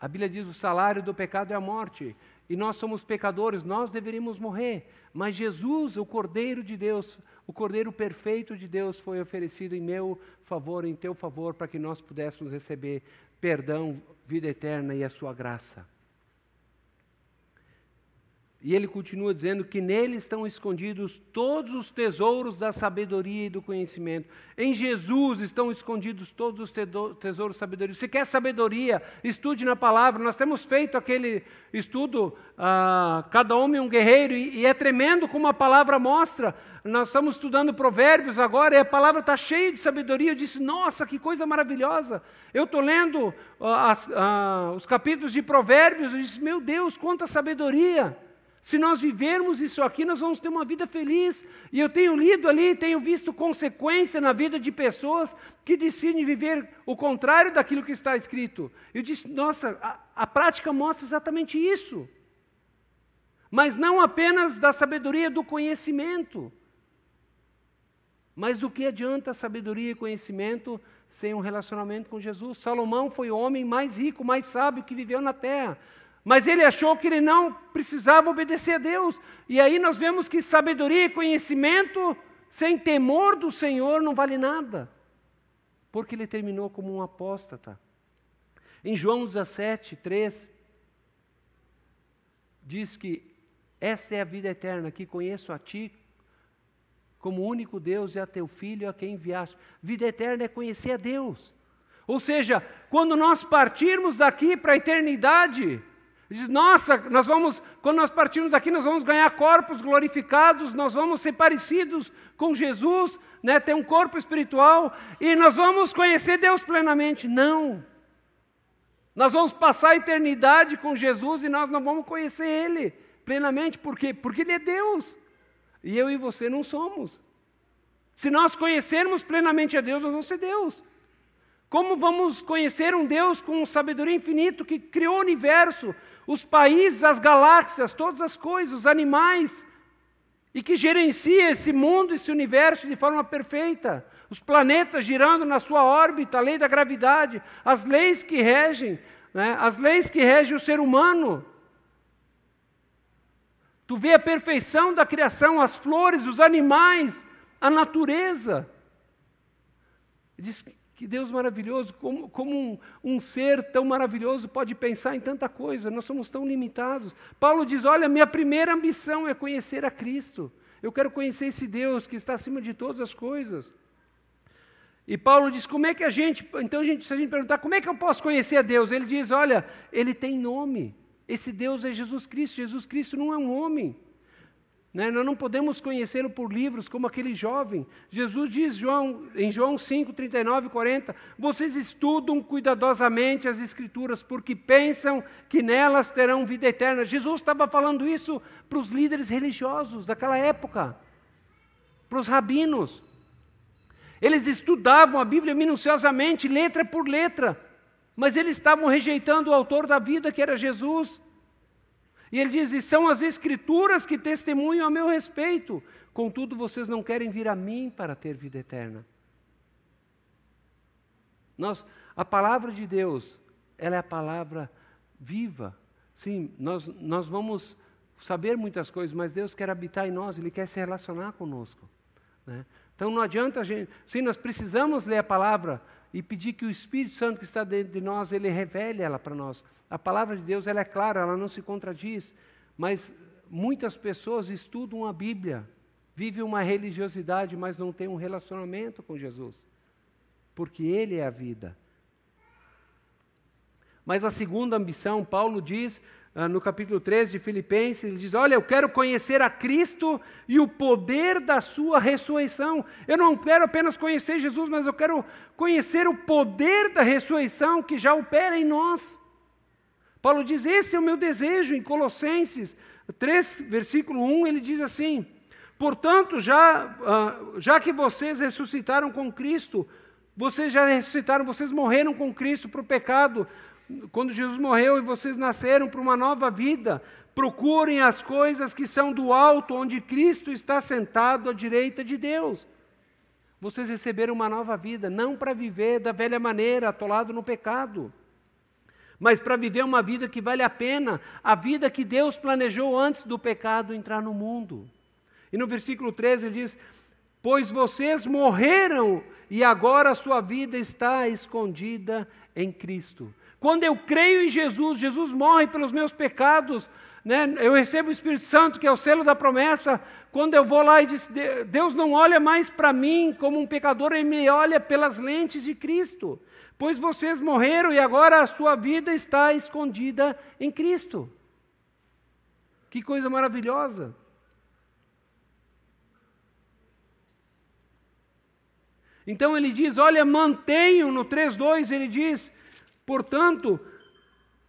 Speaker 3: A Bíblia diz: o salário do pecado é a morte, e nós somos pecadores, nós deveríamos morrer. Mas Jesus, o Cordeiro de Deus, o Cordeiro perfeito de Deus, foi oferecido em meu favor, em teu favor, para que nós pudéssemos receber perdão, vida eterna e a sua graça. E ele continua dizendo que nele estão escondidos todos os tesouros da sabedoria e do conhecimento. Em Jesus estão escondidos todos os tesouros da sabedoria. Se quer sabedoria, estude na palavra. Nós temos feito aquele estudo, ah, cada homem um guerreiro, e, e, é tremendo como a palavra mostra. Nós estamos estudando provérbios agora e a palavra está cheia de sabedoria. Eu disse, nossa, que coisa maravilhosa. Eu estou lendo ah, ah, os capítulos de provérbios e disse, meu Deus, quanta sabedoria. Se nós vivermos isso aqui, nós vamos ter uma vida feliz. E eu tenho lido ali, tenho visto consequência na vida de pessoas que decidem viver o contrário daquilo que está escrito. Eu disse, nossa, a, a prática mostra exatamente isso. Mas não apenas da sabedoria do conhecimento. Mas do que adianta sabedoria e conhecimento sem um relacionamento com Jesus? Salomão foi o homem mais rico, mais sábio que viveu na terra. Mas ele achou que ele não precisava obedecer a Deus. E aí nós vemos que sabedoria e conhecimento sem temor do Senhor não vale nada. Porque ele terminou como um apóstata. Em João 17, 3, diz que esta é a vida eterna, que conheço a ti como único Deus e a teu filho a quem enviaste. Vida eterna é conhecer a Deus. Ou seja, quando nós partirmos daqui para a eternidade, Diz, nossa, nós vamos, quando nós partirmos daqui, nós vamos ganhar corpos glorificados, nós vamos ser parecidos com Jesus, né, ter um corpo espiritual, e nós vamos conhecer Deus plenamente. Não. Nós vamos passar a eternidade com Jesus e nós não vamos conhecer Ele plenamente, por quê? Porque Ele é Deus. E eu e você não somos. Se nós conhecermos plenamente a Deus, nós vamos ser Deus. Como vamos conhecer um Deus com sabedoria infinita que criou o universo, os países, as galáxias, todas as coisas, os animais, e que gerencia esse mundo, esse universo de forma perfeita. Os planetas girando na sua órbita, a lei da gravidade, as leis que regem, né, as leis que regem o ser humano. Tu vê a perfeição da criação, as flores, os animais, a natureza. Diz que Deus maravilhoso, como, como um, um, ser tão maravilhoso pode pensar em tanta coisa, nós somos tão limitados. Paulo diz: Olha, minha primeira ambição é conhecer a Cristo, eu quero conhecer esse Deus que está acima de todas as coisas. E Paulo diz: Como é que a gente, então a gente, se a gente perguntar, como é que eu posso conhecer a Deus? Ele diz: Olha, ele tem nome, esse Deus é Jesus Cristo, Jesus Cristo não é um homem. Né? Nós não podemos conhecê-lo por livros como aquele jovem. Jesus diz João, em João 5, 39 e 40: Vocês estudam cuidadosamente as Escrituras, porque pensam que nelas terão vida eterna. Jesus estava falando isso para os líderes religiosos daquela época, para os rabinos. Eles estudavam a Bíblia minuciosamente, letra por letra, mas eles estavam rejeitando o autor da vida, que era Jesus. E ele diz: E são as Escrituras que testemunham a meu respeito. Contudo, vocês não querem vir a mim para ter vida eterna. Nós, a palavra de Deus, ela é a palavra viva. Sim, nós, nós vamos saber muitas coisas, mas Deus quer habitar em nós, Ele quer se relacionar conosco. Né? Então não adianta a gente. Sim, nós precisamos ler a palavra e pedir que o Espírito Santo que está dentro de nós, ele revele ela para nós. A palavra de Deus ela é clara, ela não se contradiz, mas muitas pessoas estudam a Bíblia, vivem uma religiosidade, mas não têm um relacionamento com Jesus, porque Ele é a vida. Mas a segunda ambição, Paulo diz no capítulo 13 de Filipenses, ele diz: Olha, eu quero conhecer a Cristo e o poder da Sua ressurreição. Eu não quero apenas conhecer Jesus, mas eu quero conhecer o poder da ressurreição que já opera em nós. Paulo diz: Esse é o meu desejo, em Colossenses 3, versículo 1, ele diz assim: Portanto, já, ah, já que vocês ressuscitaram com Cristo, vocês já ressuscitaram, vocês morreram com Cristo para o pecado, quando Jesus morreu e vocês nasceram para uma nova vida, procurem as coisas que são do alto, onde Cristo está sentado à direita de Deus. Vocês receberam uma nova vida, não para viver da velha maneira, atolado no pecado, mas para viver uma vida que vale a pena, a vida que Deus planejou antes do pecado entrar no mundo. E no versículo 13 ele diz: Pois vocês morreram e agora a sua vida está escondida em Cristo. Quando eu creio em Jesus, Jesus morre pelos meus pecados, né? eu recebo o Espírito Santo, que é o selo da promessa. Quando eu vou lá e diz, Deus não olha mais para mim como um pecador, Ele me olha pelas lentes de Cristo. Pois vocês morreram e agora a sua vida está escondida em Cristo. Que coisa maravilhosa! Então ele diz: Olha, mantenham, no 3,2 ele diz: Portanto,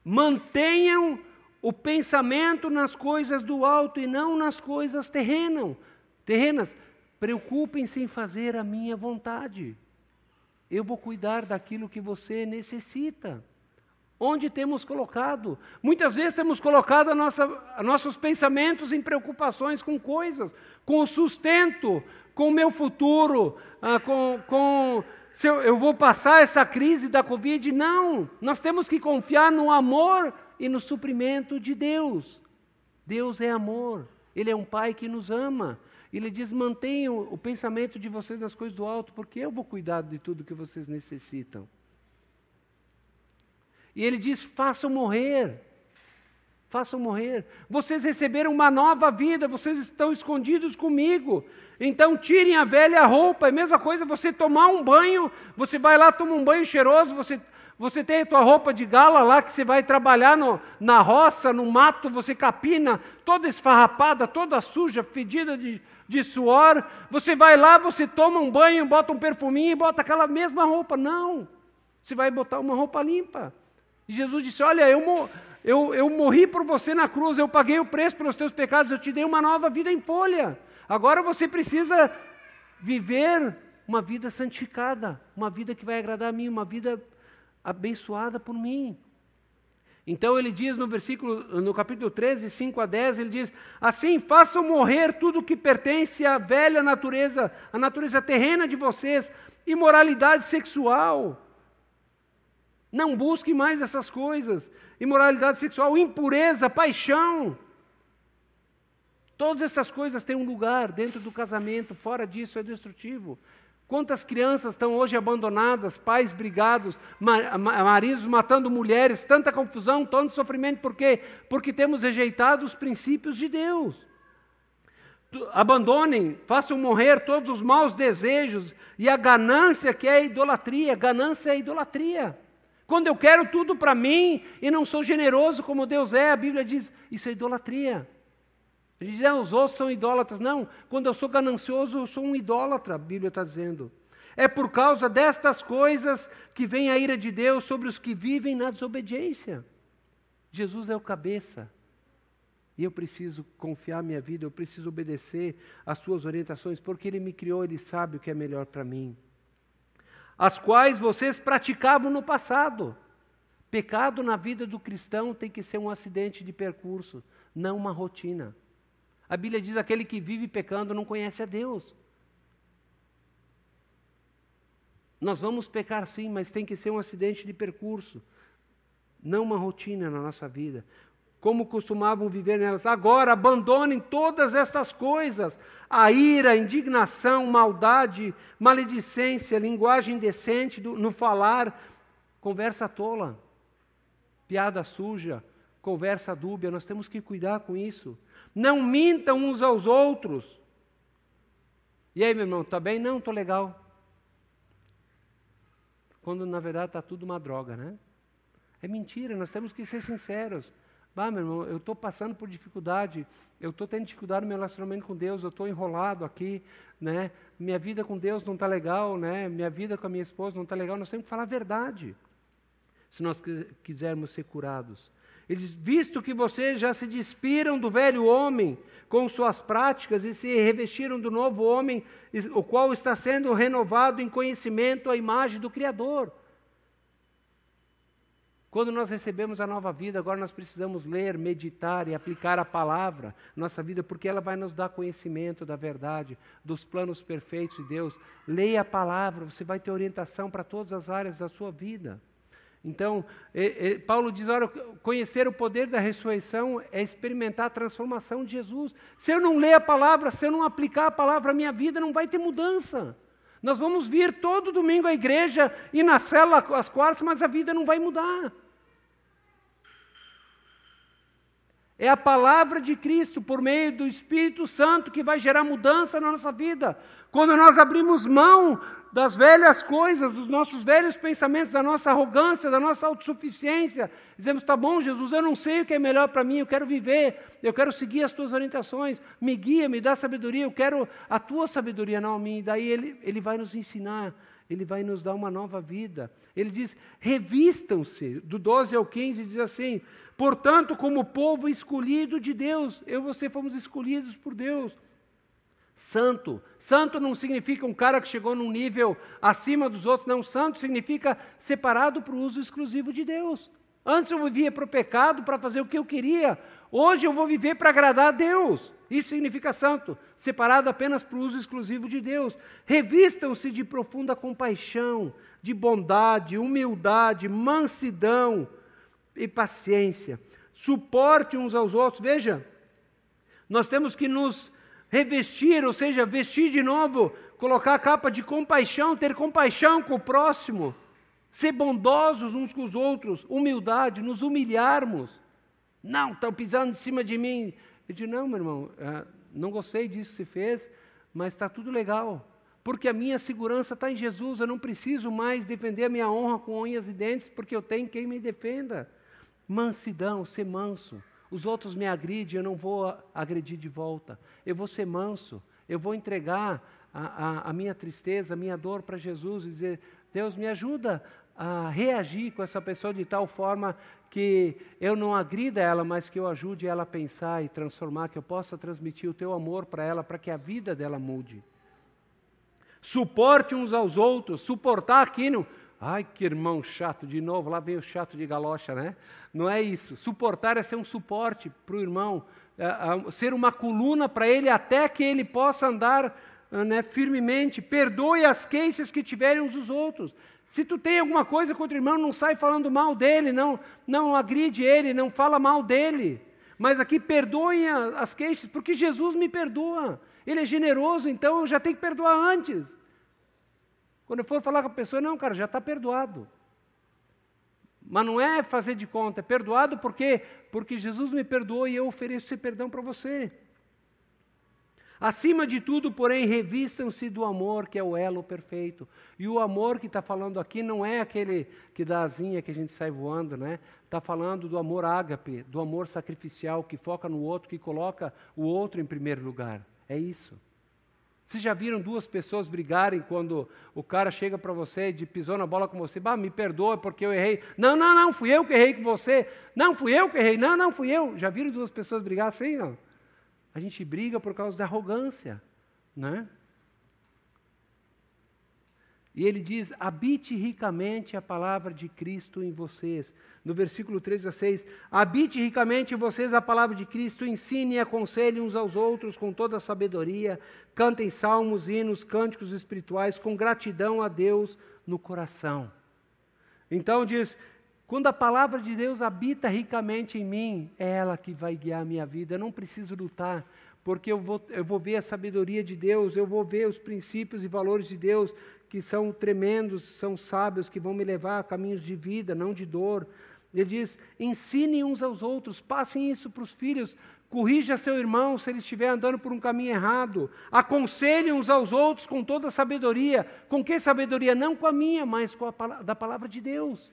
Speaker 3: mantenham o pensamento nas coisas do alto e não nas coisas terrenas. terrenas. Preocupem-se em fazer a minha vontade. Eu vou cuidar daquilo que você necessita. Onde temos colocado? Muitas vezes temos colocado a nossa, nossos pensamentos em preocupações com coisas, com o sustento, com o meu futuro, ah, com, com se eu, eu vou passar essa crise da Covid. Não, nós temos que confiar no amor e no suprimento de Deus. Deus é amor, Ele é um Pai que nos ama. Ele diz: mantenham o pensamento de vocês nas coisas do alto, porque eu vou cuidar de tudo que vocês necessitam. E ele diz: façam morrer façam morrer. Vocês receberam uma nova vida, vocês estão escondidos comigo. Então tirem a velha roupa, é a mesma coisa você tomar um banho, você vai lá, toma um banho cheiroso, você, você tem a tua roupa de gala lá que você vai trabalhar no, na roça, no mato, você capina, toda esfarrapada, toda suja, fedida de, de suor. Você vai lá, você toma um banho, bota um perfuminho e bota aquela mesma roupa. Não, você vai botar uma roupa limpa. E Jesus disse: Olha, eu, eu, eu morri por você na cruz, eu paguei o preço pelos teus pecados, eu te dei uma nova vida em folha. Agora você precisa viver uma vida santificada, uma vida que vai agradar a mim, uma vida abençoada por mim. Então ele diz no versículo, no capítulo 13, 5 a 10, ele diz: Assim façam morrer tudo que pertence à velha natureza, à natureza terrena de vocês, imoralidade sexual, não busque mais essas coisas. Imoralidade sexual, impureza, paixão. Todas essas coisas têm um lugar dentro do casamento, fora disso é destrutivo. Quantas crianças estão hoje abandonadas, pais brigados, maridos matando mulheres, tanta confusão, tanto sofrimento, por quê? Porque temos rejeitado os princípios de Deus. Abandonem, façam morrer todos os maus desejos e a ganância que é a idolatria. Ganância é idolatria. Quando eu quero tudo para mim e não sou generoso como Deus é, a Bíblia diz, isso é idolatria. A gente diz, ah, os outros são idólatras. Não, quando eu sou ganancioso, eu sou um idólatra, a Bíblia está dizendo. É por causa destas coisas que vem a ira de Deus sobre os que vivem na desobediência. Jesus é o cabeça. E eu preciso confiar minha vida, eu preciso obedecer às suas orientações, porque Ele me criou, Ele sabe o que é melhor para mim as quais vocês praticavam no passado. Pecado na vida do cristão tem que ser um acidente de percurso. não uma rotina. A Bíblia diz: aquele que vive pecando não conhece a Deus. Nós vamos pecar sim, mas tem que ser um acidente de percurso, não uma rotina na nossa vida. Como costumavam viver nelas. Agora abandonem todas estas coisas: a ira, a indignação, maldade, maledicência, linguagem indecente no falar, conversa tola, piada suja, conversa dúbia. Nós temos que cuidar com isso. Não mintam uns aos outros. E aí, meu irmão, está bem? Não, estou legal quando na verdade está tudo uma droga, né? É mentira, nós temos que ser sinceros. Bah, meu irmão, eu estou passando por dificuldade, eu estou tendo dificuldade no meu relacionamento com Deus, eu estou enrolado aqui, né? Minha vida com Deus não está legal, né? Minha vida com a minha esposa não está legal. Nós temos que falar a verdade, se nós quisermos ser curados. Ele diz: visto que vocês já se despiram do velho homem com suas práticas e se revestiram do novo homem, o qual está sendo renovado em conhecimento à imagem do Criador. Quando nós recebemos a nova vida, agora nós precisamos ler, meditar e aplicar a palavra na nossa vida, porque ela vai nos dar conhecimento da verdade, dos planos perfeitos de Deus. Leia a palavra, você vai ter orientação para todas as áreas da sua vida. Então, Paulo diz: olha, conhecer o poder da ressurreição é experimentar a transformação de Jesus. Se eu não ler a palavra, se eu não aplicar a palavra à minha vida, não vai ter mudança. Nós vamos vir todo domingo à igreja e na cela às quartas, mas a vida não vai mudar. É a palavra de Cristo por meio do Espírito Santo que vai gerar mudança na nossa vida. Quando nós abrimos mão das velhas coisas, dos nossos velhos pensamentos, da nossa arrogância, da nossa autossuficiência. Dizemos: tá bom, Jesus, eu não sei o que é melhor para mim, eu quero viver, eu quero seguir as tuas orientações, me guia, me dá sabedoria, eu quero a tua sabedoria, não a mim. Daí ele, ele vai nos ensinar, ele vai nos dar uma nova vida. Ele diz: revistam-se, do 12 ao 15, diz assim: portanto, como povo escolhido de Deus, eu e você fomos escolhidos por Deus santo. Santo não significa um cara que chegou num nível acima dos outros, não. Santo significa separado para o uso exclusivo de Deus. Antes eu vivia para o pecado, para fazer o que eu queria. Hoje eu vou viver para agradar a Deus. Isso significa santo, separado apenas para o uso exclusivo de Deus. Revistam-se de profunda compaixão, de bondade, humildade, mansidão e paciência. Suporte uns aos outros. Veja, nós temos que nos revestir, ou seja, vestir de novo, colocar a capa de compaixão, ter compaixão com o próximo, ser bondosos uns com os outros, humildade, nos humilharmos. Não, estão pisando em cima de mim. Eu digo, não, meu irmão, é, não gostei disso que você fez, mas está tudo legal. Porque a minha segurança está em Jesus, eu não preciso mais defender a minha honra com unhas e dentes, porque eu tenho quem me defenda. Mansidão, ser manso. Os outros me agridem, eu não vou agredir de volta. Eu vou ser manso. Eu vou entregar a, a, a minha tristeza, a minha dor para Jesus e dizer: Deus, me ajuda a reagir com essa pessoa de tal forma que eu não agrida ela, mas que eu ajude ela a pensar e transformar, que eu possa transmitir o teu amor para ela, para que a vida dela mude. Suporte uns aos outros, suportar aqui no, Ai, que irmão chato, de novo, lá vem o chato de galocha, né? Não é isso. Suportar é ser um suporte para o irmão, é, é, ser uma coluna para ele até que ele possa andar né, firmemente. Perdoe as queixas que tiverem uns dos outros. Se tu tem alguma coisa contra o irmão, não sai falando mal dele, não, não agride ele, não fala mal dele. Mas aqui perdoem as queixas, porque Jesus me perdoa. Ele é generoso, então eu já tenho que perdoar antes. Quando eu for falar com a pessoa, não, cara, já está perdoado. Mas não é fazer de conta, é perdoado porque porque Jesus me perdoou e eu ofereço esse perdão para você. Acima de tudo, porém, revistam-se do amor, que é o elo perfeito. E o amor que está falando aqui não é aquele que dá asinha que a gente sai voando, né? Está falando do amor ágape, do amor sacrificial, que foca no outro, que coloca o outro em primeiro lugar. É isso. Vocês já viram duas pessoas brigarem quando o cara chega para você e pisou na bola com você? Bah, me perdoa porque eu errei. Não, não, não, fui eu que errei com você. Não, fui eu que errei. Não, não, fui eu. Já viram duas pessoas brigar assim? Não. A gente briga por causa da arrogância, né? E ele diz: habite ricamente a palavra de Cristo em vocês. No versículo 3 a 6: habite ricamente em vocês a palavra de Cristo, ensine e aconselhe uns aos outros com toda a sabedoria, cantem salmos, hinos, cânticos espirituais, com gratidão a Deus no coração. Então diz: quando a palavra de Deus habita ricamente em mim, é ela que vai guiar a minha vida. Eu não preciso lutar, porque eu vou, eu vou ver a sabedoria de Deus, eu vou ver os princípios e valores de Deus, que são tremendos, são sábios, que vão me levar a caminhos de vida, não de dor. Ele diz: ensinem uns aos outros, passem isso para os filhos, corrija seu irmão se ele estiver andando por um caminho errado, aconselhe uns aos outros com toda sabedoria. Com que sabedoria? Não com a minha, mas com a da palavra de Deus.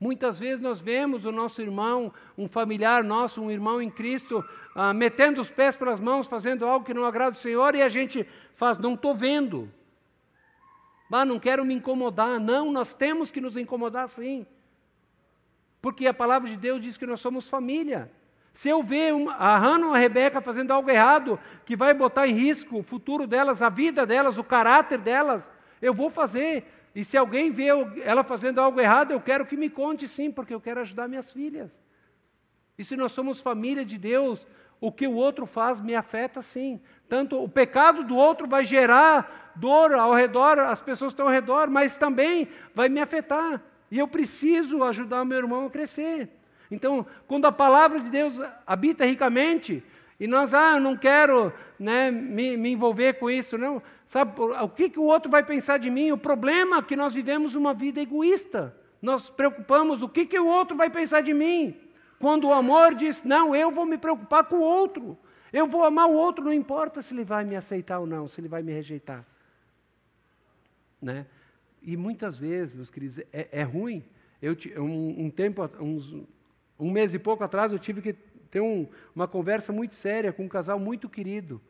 Speaker 3: Muitas vezes nós vemos o nosso irmão, um familiar nosso, um irmão em Cristo, ah, metendo os pés para as mãos, fazendo algo que não agrada o Senhor, e a gente faz, não estou vendo. Ah, não quero me incomodar. Não, nós temos que nos incomodar sim. Porque a palavra de Deus diz que nós somos família. Se eu ver uma, a Hannah ou a Rebeca fazendo algo errado, que vai botar em risco o futuro delas, a vida delas, o caráter delas, eu vou fazer. E se alguém vê ela fazendo algo errado, eu quero que me conte sim, porque eu quero ajudar minhas filhas. E se nós somos família de Deus, o que o outro faz me afeta sim. Tanto o pecado do outro vai gerar dor ao redor, as pessoas estão ao redor, mas também vai me afetar. E eu preciso ajudar o meu irmão a crescer. Então, quando a palavra de Deus habita ricamente, e nós, ah, não quero né, me, me, envolver com isso, não. Sabe, o que, que o outro vai pensar de mim? O problema é que nós vivemos uma vida egoísta. Nós preocupamos o que, que o outro vai pensar de mim. Quando o amor diz, não, eu vou me preocupar com o outro. Eu vou amar o outro, não importa se ele vai me aceitar ou não, se ele vai me rejeitar. Né? E muitas vezes, meus queridos, é, é ruim. Eu, um, um, tempo, uns, um mês e pouco atrás, eu tive que ter um, uma conversa muito séria com um casal muito querido,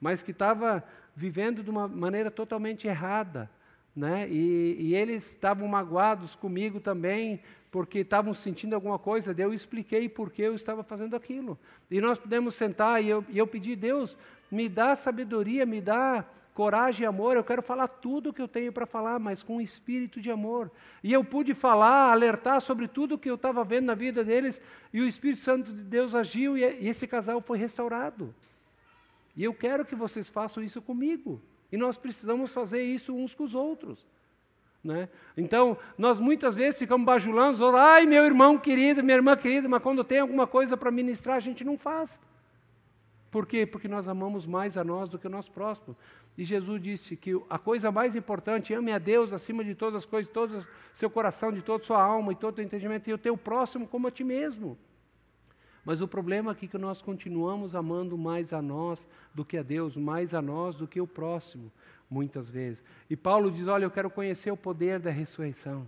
Speaker 3: mas que estava vivendo de uma maneira totalmente errada. Né? E, e eles estavam magoados comigo também, porque estavam sentindo alguma coisa, eu expliquei por que eu estava fazendo aquilo. E nós pudemos sentar e eu, e eu pedi, Deus, me dá sabedoria, me dá coragem e amor, eu quero falar tudo o que eu tenho para falar, mas com espírito de amor. E eu pude falar, alertar sobre tudo o que eu estava vendo na vida deles, e o Espírito Santo de Deus agiu, e esse casal foi restaurado. E eu quero que vocês façam isso comigo. E nós precisamos fazer isso uns com os outros. Né? Então, nós muitas vezes ficamos bajulando, ai meu irmão querido, minha irmã querida, mas quando tem alguma coisa para ministrar, a gente não faz. Por quê? Porque nós amamos mais a nós do que o nosso próximo. E Jesus disse que a coisa mais importante, ame a Deus acima de todas as coisas, todo o seu coração, de toda a sua alma e todo o entendimento, e o teu próximo como a ti mesmo. Mas o problema aqui é que nós continuamos amando mais a nós do que a Deus, mais a nós do que o próximo muitas vezes. E Paulo diz: Olha, eu quero conhecer o poder da ressurreição.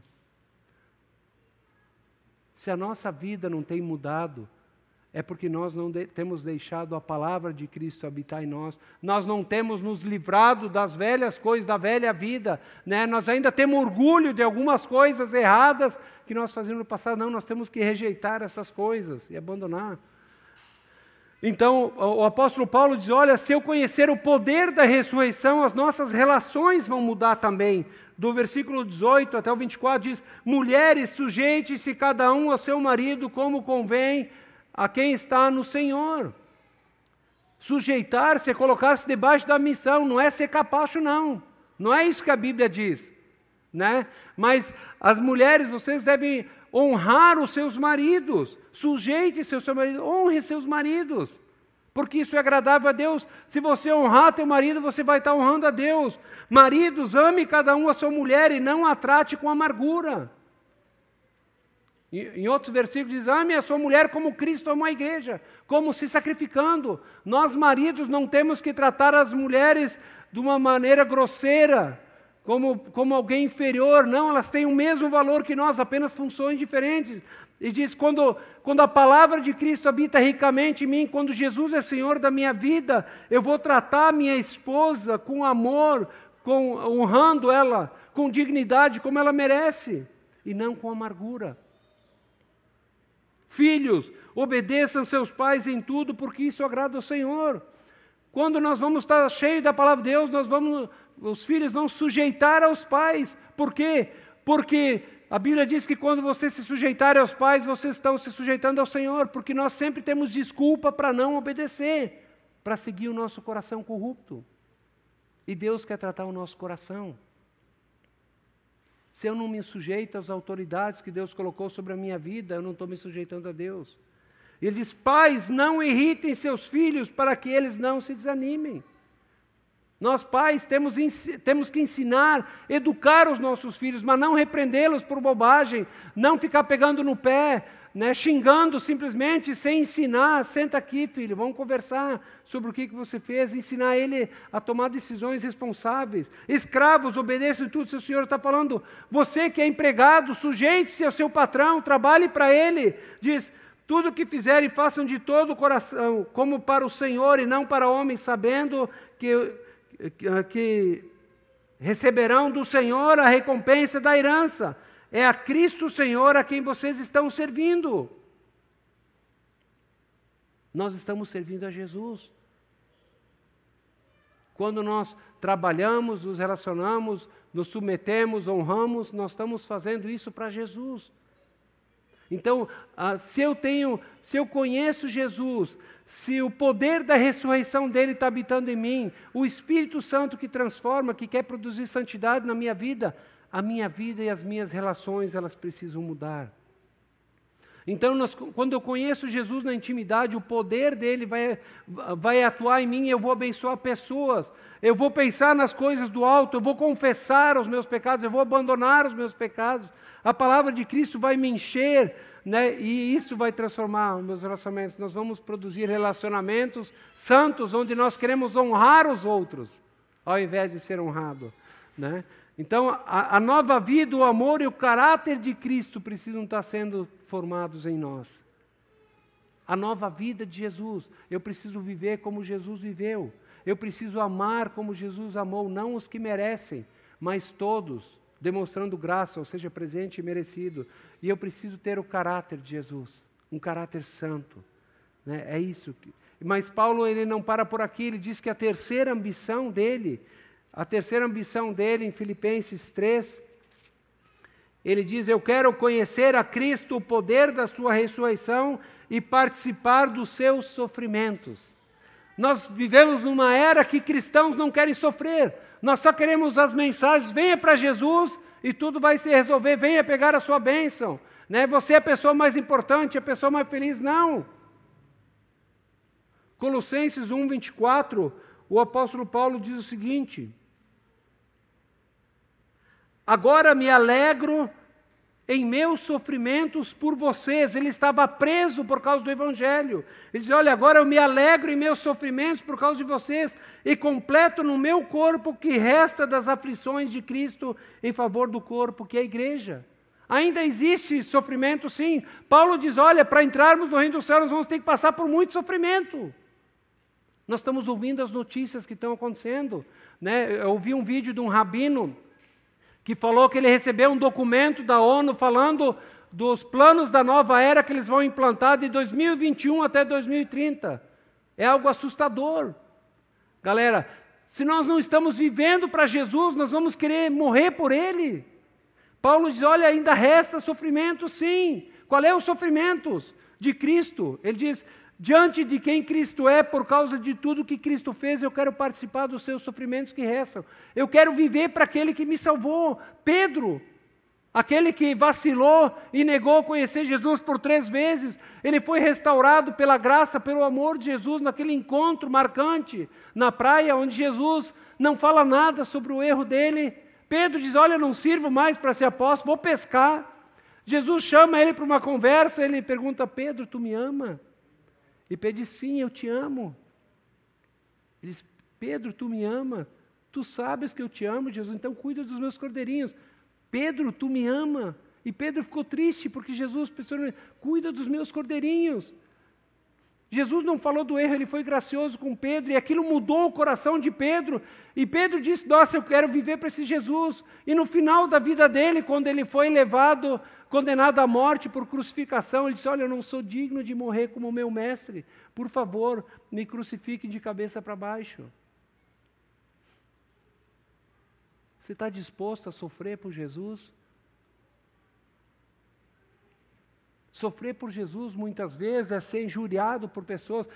Speaker 3: Se a nossa vida não tem mudado, é porque nós não de temos deixado a palavra de Cristo habitar em nós, nós não temos nos livrado das velhas coisas, da velha vida, né? nós ainda temos orgulho de algumas coisas erradas que nós fazíamos no passado, não, nós temos que rejeitar essas coisas e abandonar. Então, o apóstolo Paulo diz: Olha, se eu conhecer o poder da ressurreição, as nossas relações vão mudar também. Do versículo 18 até o 24 diz: Mulheres, sujeite-se cada um ao seu marido, como convém a quem está no Senhor. Sujeitar-se é colocar-se debaixo da missão, não é ser capacho, não. Não é isso que a Bíblia diz. Né? Mas as mulheres, vocês devem honrar os seus maridos, sujeite-se ao seu marido, honre seus maridos, porque isso é agradável a Deus. Se você honrar teu marido, você vai estar honrando a Deus. Maridos, ame cada um a sua mulher e não a trate com amargura. Em outros versículos diz: ame a sua mulher como Cristo amou a igreja, como se sacrificando. Nós, maridos, não temos que tratar as mulheres de uma maneira grosseira, como, como alguém inferior, não, elas têm o mesmo valor que nós, apenas funções diferentes. E diz: quando, quando a palavra de Cristo habita ricamente em mim, quando Jesus é Senhor da minha vida, eu vou tratar minha esposa com amor, com, honrando ela, com dignidade, como ela merece, e não com amargura. Filhos, obedeçam seus pais em tudo, porque isso agrada ao Senhor. Quando nós vamos estar cheios da palavra de Deus, nós vamos os filhos vão sujeitar aos pais. Por quê? Porque a Bíblia diz que quando você se sujeitar aos pais, vocês estão se sujeitando ao Senhor, porque nós sempre temos desculpa para não obedecer, para seguir o nosso coração corrupto. E Deus quer tratar o nosso coração. Se eu não me sujeito às autoridades que Deus colocou sobre a minha vida, eu não estou me sujeitando a Deus. Ele diz: pais, não irritem seus filhos para que eles não se desanimem. Nós, pais, temos, temos que ensinar, educar os nossos filhos, mas não repreendê-los por bobagem, não ficar pegando no pé, né, xingando simplesmente, sem ensinar. Senta aqui, filho, vamos conversar sobre o que, que você fez, ensinar ele a tomar decisões responsáveis. Escravos, obedeçam tudo, se o Senhor está falando. Você que é empregado, sujeite-se ao seu patrão, trabalhe para ele. Diz, tudo o que fizerem, façam de todo o coração, como para o Senhor e não para homens, sabendo que que receberão do Senhor a recompensa da herança. É a Cristo Senhor a quem vocês estão servindo. Nós estamos servindo a Jesus. Quando nós trabalhamos, nos relacionamos, nos submetemos, honramos, nós estamos fazendo isso para Jesus. Então, ah, se eu tenho, se eu conheço Jesus, se o poder da ressurreição dele está habitando em mim, o Espírito Santo que transforma, que quer produzir santidade na minha vida, a minha vida e as minhas relações elas precisam mudar. Então, nós, quando eu conheço Jesus na intimidade, o poder dele vai, vai atuar em mim, eu vou abençoar pessoas, eu vou pensar nas coisas do alto, eu vou confessar os meus pecados, eu vou abandonar os meus pecados. A palavra de Cristo vai me encher né? e isso vai transformar os meus relacionamentos. Nós vamos produzir relacionamentos santos, onde nós queremos honrar os outros, ao invés de ser honrado. Né? Então, a, a nova vida, o amor e o caráter de Cristo precisam estar sendo formados em nós. A nova vida de Jesus. Eu preciso viver como Jesus viveu. Eu preciso amar como Jesus amou, não os que merecem, mas todos demonstrando graça, ou seja, presente e merecido. E eu preciso ter o caráter de Jesus, um caráter santo. Né? É isso. Que... Mas Paulo ele não para por aqui, ele diz que a terceira ambição dele, a terceira ambição dele em Filipenses 3, ele diz: Eu quero conhecer a Cristo, o poder da Sua ressurreição e participar dos seus sofrimentos. Nós vivemos numa era que cristãos não querem sofrer, nós só queremos as mensagens, venha para Jesus e tudo vai se resolver, venha pegar a sua bênção. Né? Você é a pessoa mais importante, a pessoa mais feliz. Não. Colossenses 1, 24, o apóstolo Paulo diz o seguinte: Agora me alegro em meus sofrimentos por vocês. Ele estava preso por causa do Evangelho. Ele diz: Olha, agora eu me alegro em meus sofrimentos por causa de vocês e completo no meu corpo o que resta das aflições de Cristo em favor do corpo, que é a igreja. Ainda existe sofrimento, sim. Paulo diz: Olha, para entrarmos no reino dos céus, nós vamos ter que passar por muito sofrimento. Nós estamos ouvindo as notícias que estão acontecendo. Né? Eu ouvi um vídeo de um rabino que falou que ele recebeu um documento da ONU falando dos planos da nova era que eles vão implantar de 2021 até 2030. É algo assustador. Galera, se nós não estamos vivendo para Jesus, nós vamos querer morrer por Ele. Paulo diz: olha, ainda resta sofrimento, sim. Qual é o sofrimento de Cristo? Ele diz: Diante de quem Cristo é, por causa de tudo que Cristo fez, eu quero participar dos seus sofrimentos que restam. Eu quero viver para aquele que me salvou. Pedro, aquele que vacilou e negou conhecer Jesus por três vezes, ele foi restaurado pela graça, pelo amor de Jesus, naquele encontro marcante na praia, onde Jesus não fala nada sobre o erro dele. Pedro diz: Olha, não sirvo mais para ser apóstolo, vou pescar. Jesus chama ele para uma conversa, ele pergunta: Pedro, tu me ama? E Pedro diz: Sim, eu te amo. Ele diz: Pedro, tu me ama. Tu sabes que eu te amo, Jesus, então cuida dos meus cordeirinhos. Pedro, tu me ama. E Pedro ficou triste porque Jesus pensou: cuida dos meus cordeirinhos. Jesus não falou do erro, ele foi gracioso com Pedro, e aquilo mudou o coração de Pedro. E Pedro disse: Nossa, eu quero viver para esse Jesus. E no final da vida dele, quando ele foi levado condenado à morte por crucificação, ele disse: Olha, eu não sou digno de morrer como meu mestre, por favor, me crucifique de cabeça para baixo. Você está disposto a sofrer por Jesus? Sofrer por Jesus muitas vezes é ser injuriado por pessoas.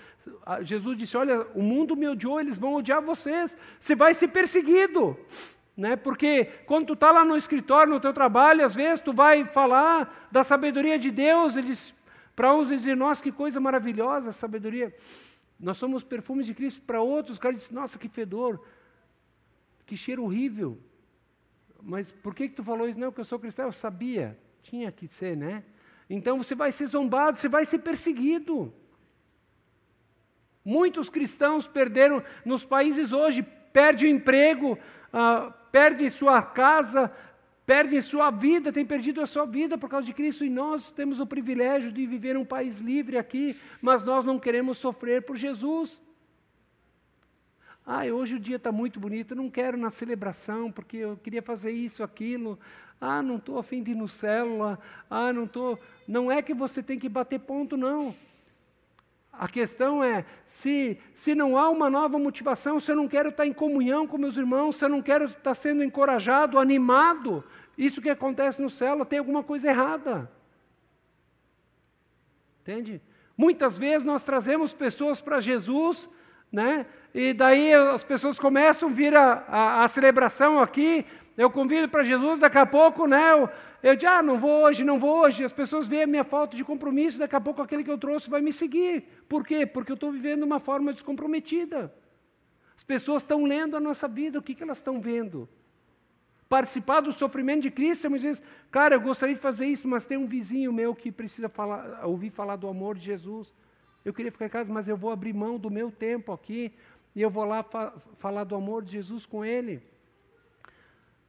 Speaker 3: Ah, Jesus disse: Olha, o mundo me odiou, eles vão odiar vocês. Você vai ser perseguido. Né? Porque quando tu está lá no escritório, no teu trabalho, às vezes tu vai falar da sabedoria de Deus, eles, para uns dizem, nossa, que coisa maravilhosa a sabedoria. Nós somos perfumes de Cristo, para outros, o cara diz, nossa, que fedor, que cheiro horrível. Mas por que, que tu falou isso? Não, porque eu sou cristão, eu sabia, tinha que ser, né? Então você vai ser zombado, você vai ser perseguido. Muitos cristãos perderam, nos países hoje, perde o emprego, ah, perde sua casa, perde sua vida, tem perdido a sua vida por causa de Cristo, e nós temos o privilégio de viver um país livre aqui, mas nós não queremos sofrer por Jesus. Ah, hoje o dia está muito bonito, eu não quero na celebração, porque eu queria fazer isso, aquilo. Ah, não estou afim de ir no célula. Ah, não estou. Não é que você tem que bater ponto, não. A questão é, se, se não há uma nova motivação, se eu não quero estar em comunhão com meus irmãos, se eu não quero estar sendo encorajado, animado, isso que acontece no céu, tem alguma coisa errada. Entende? Muitas vezes nós trazemos pessoas para Jesus, né? E daí as pessoas começam a vir a, a, a celebração aqui, eu convido para Jesus, daqui a pouco, né? Eu, eu digo, ah, não vou hoje, não vou hoje. As pessoas veem a minha falta de compromisso, daqui a pouco aquele que eu trouxe vai me seguir. Por quê? Porque eu estou vivendo uma forma descomprometida. As pessoas estão lendo a nossa vida, o que, que elas estão vendo? Participar do sofrimento de Cristo, muitas vezes, cara, eu gostaria de fazer isso, mas tem um vizinho meu que precisa falar, ouvir falar do amor de Jesus. Eu queria ficar em casa, mas eu vou abrir mão do meu tempo aqui e eu vou lá fa falar do amor de Jesus com ele.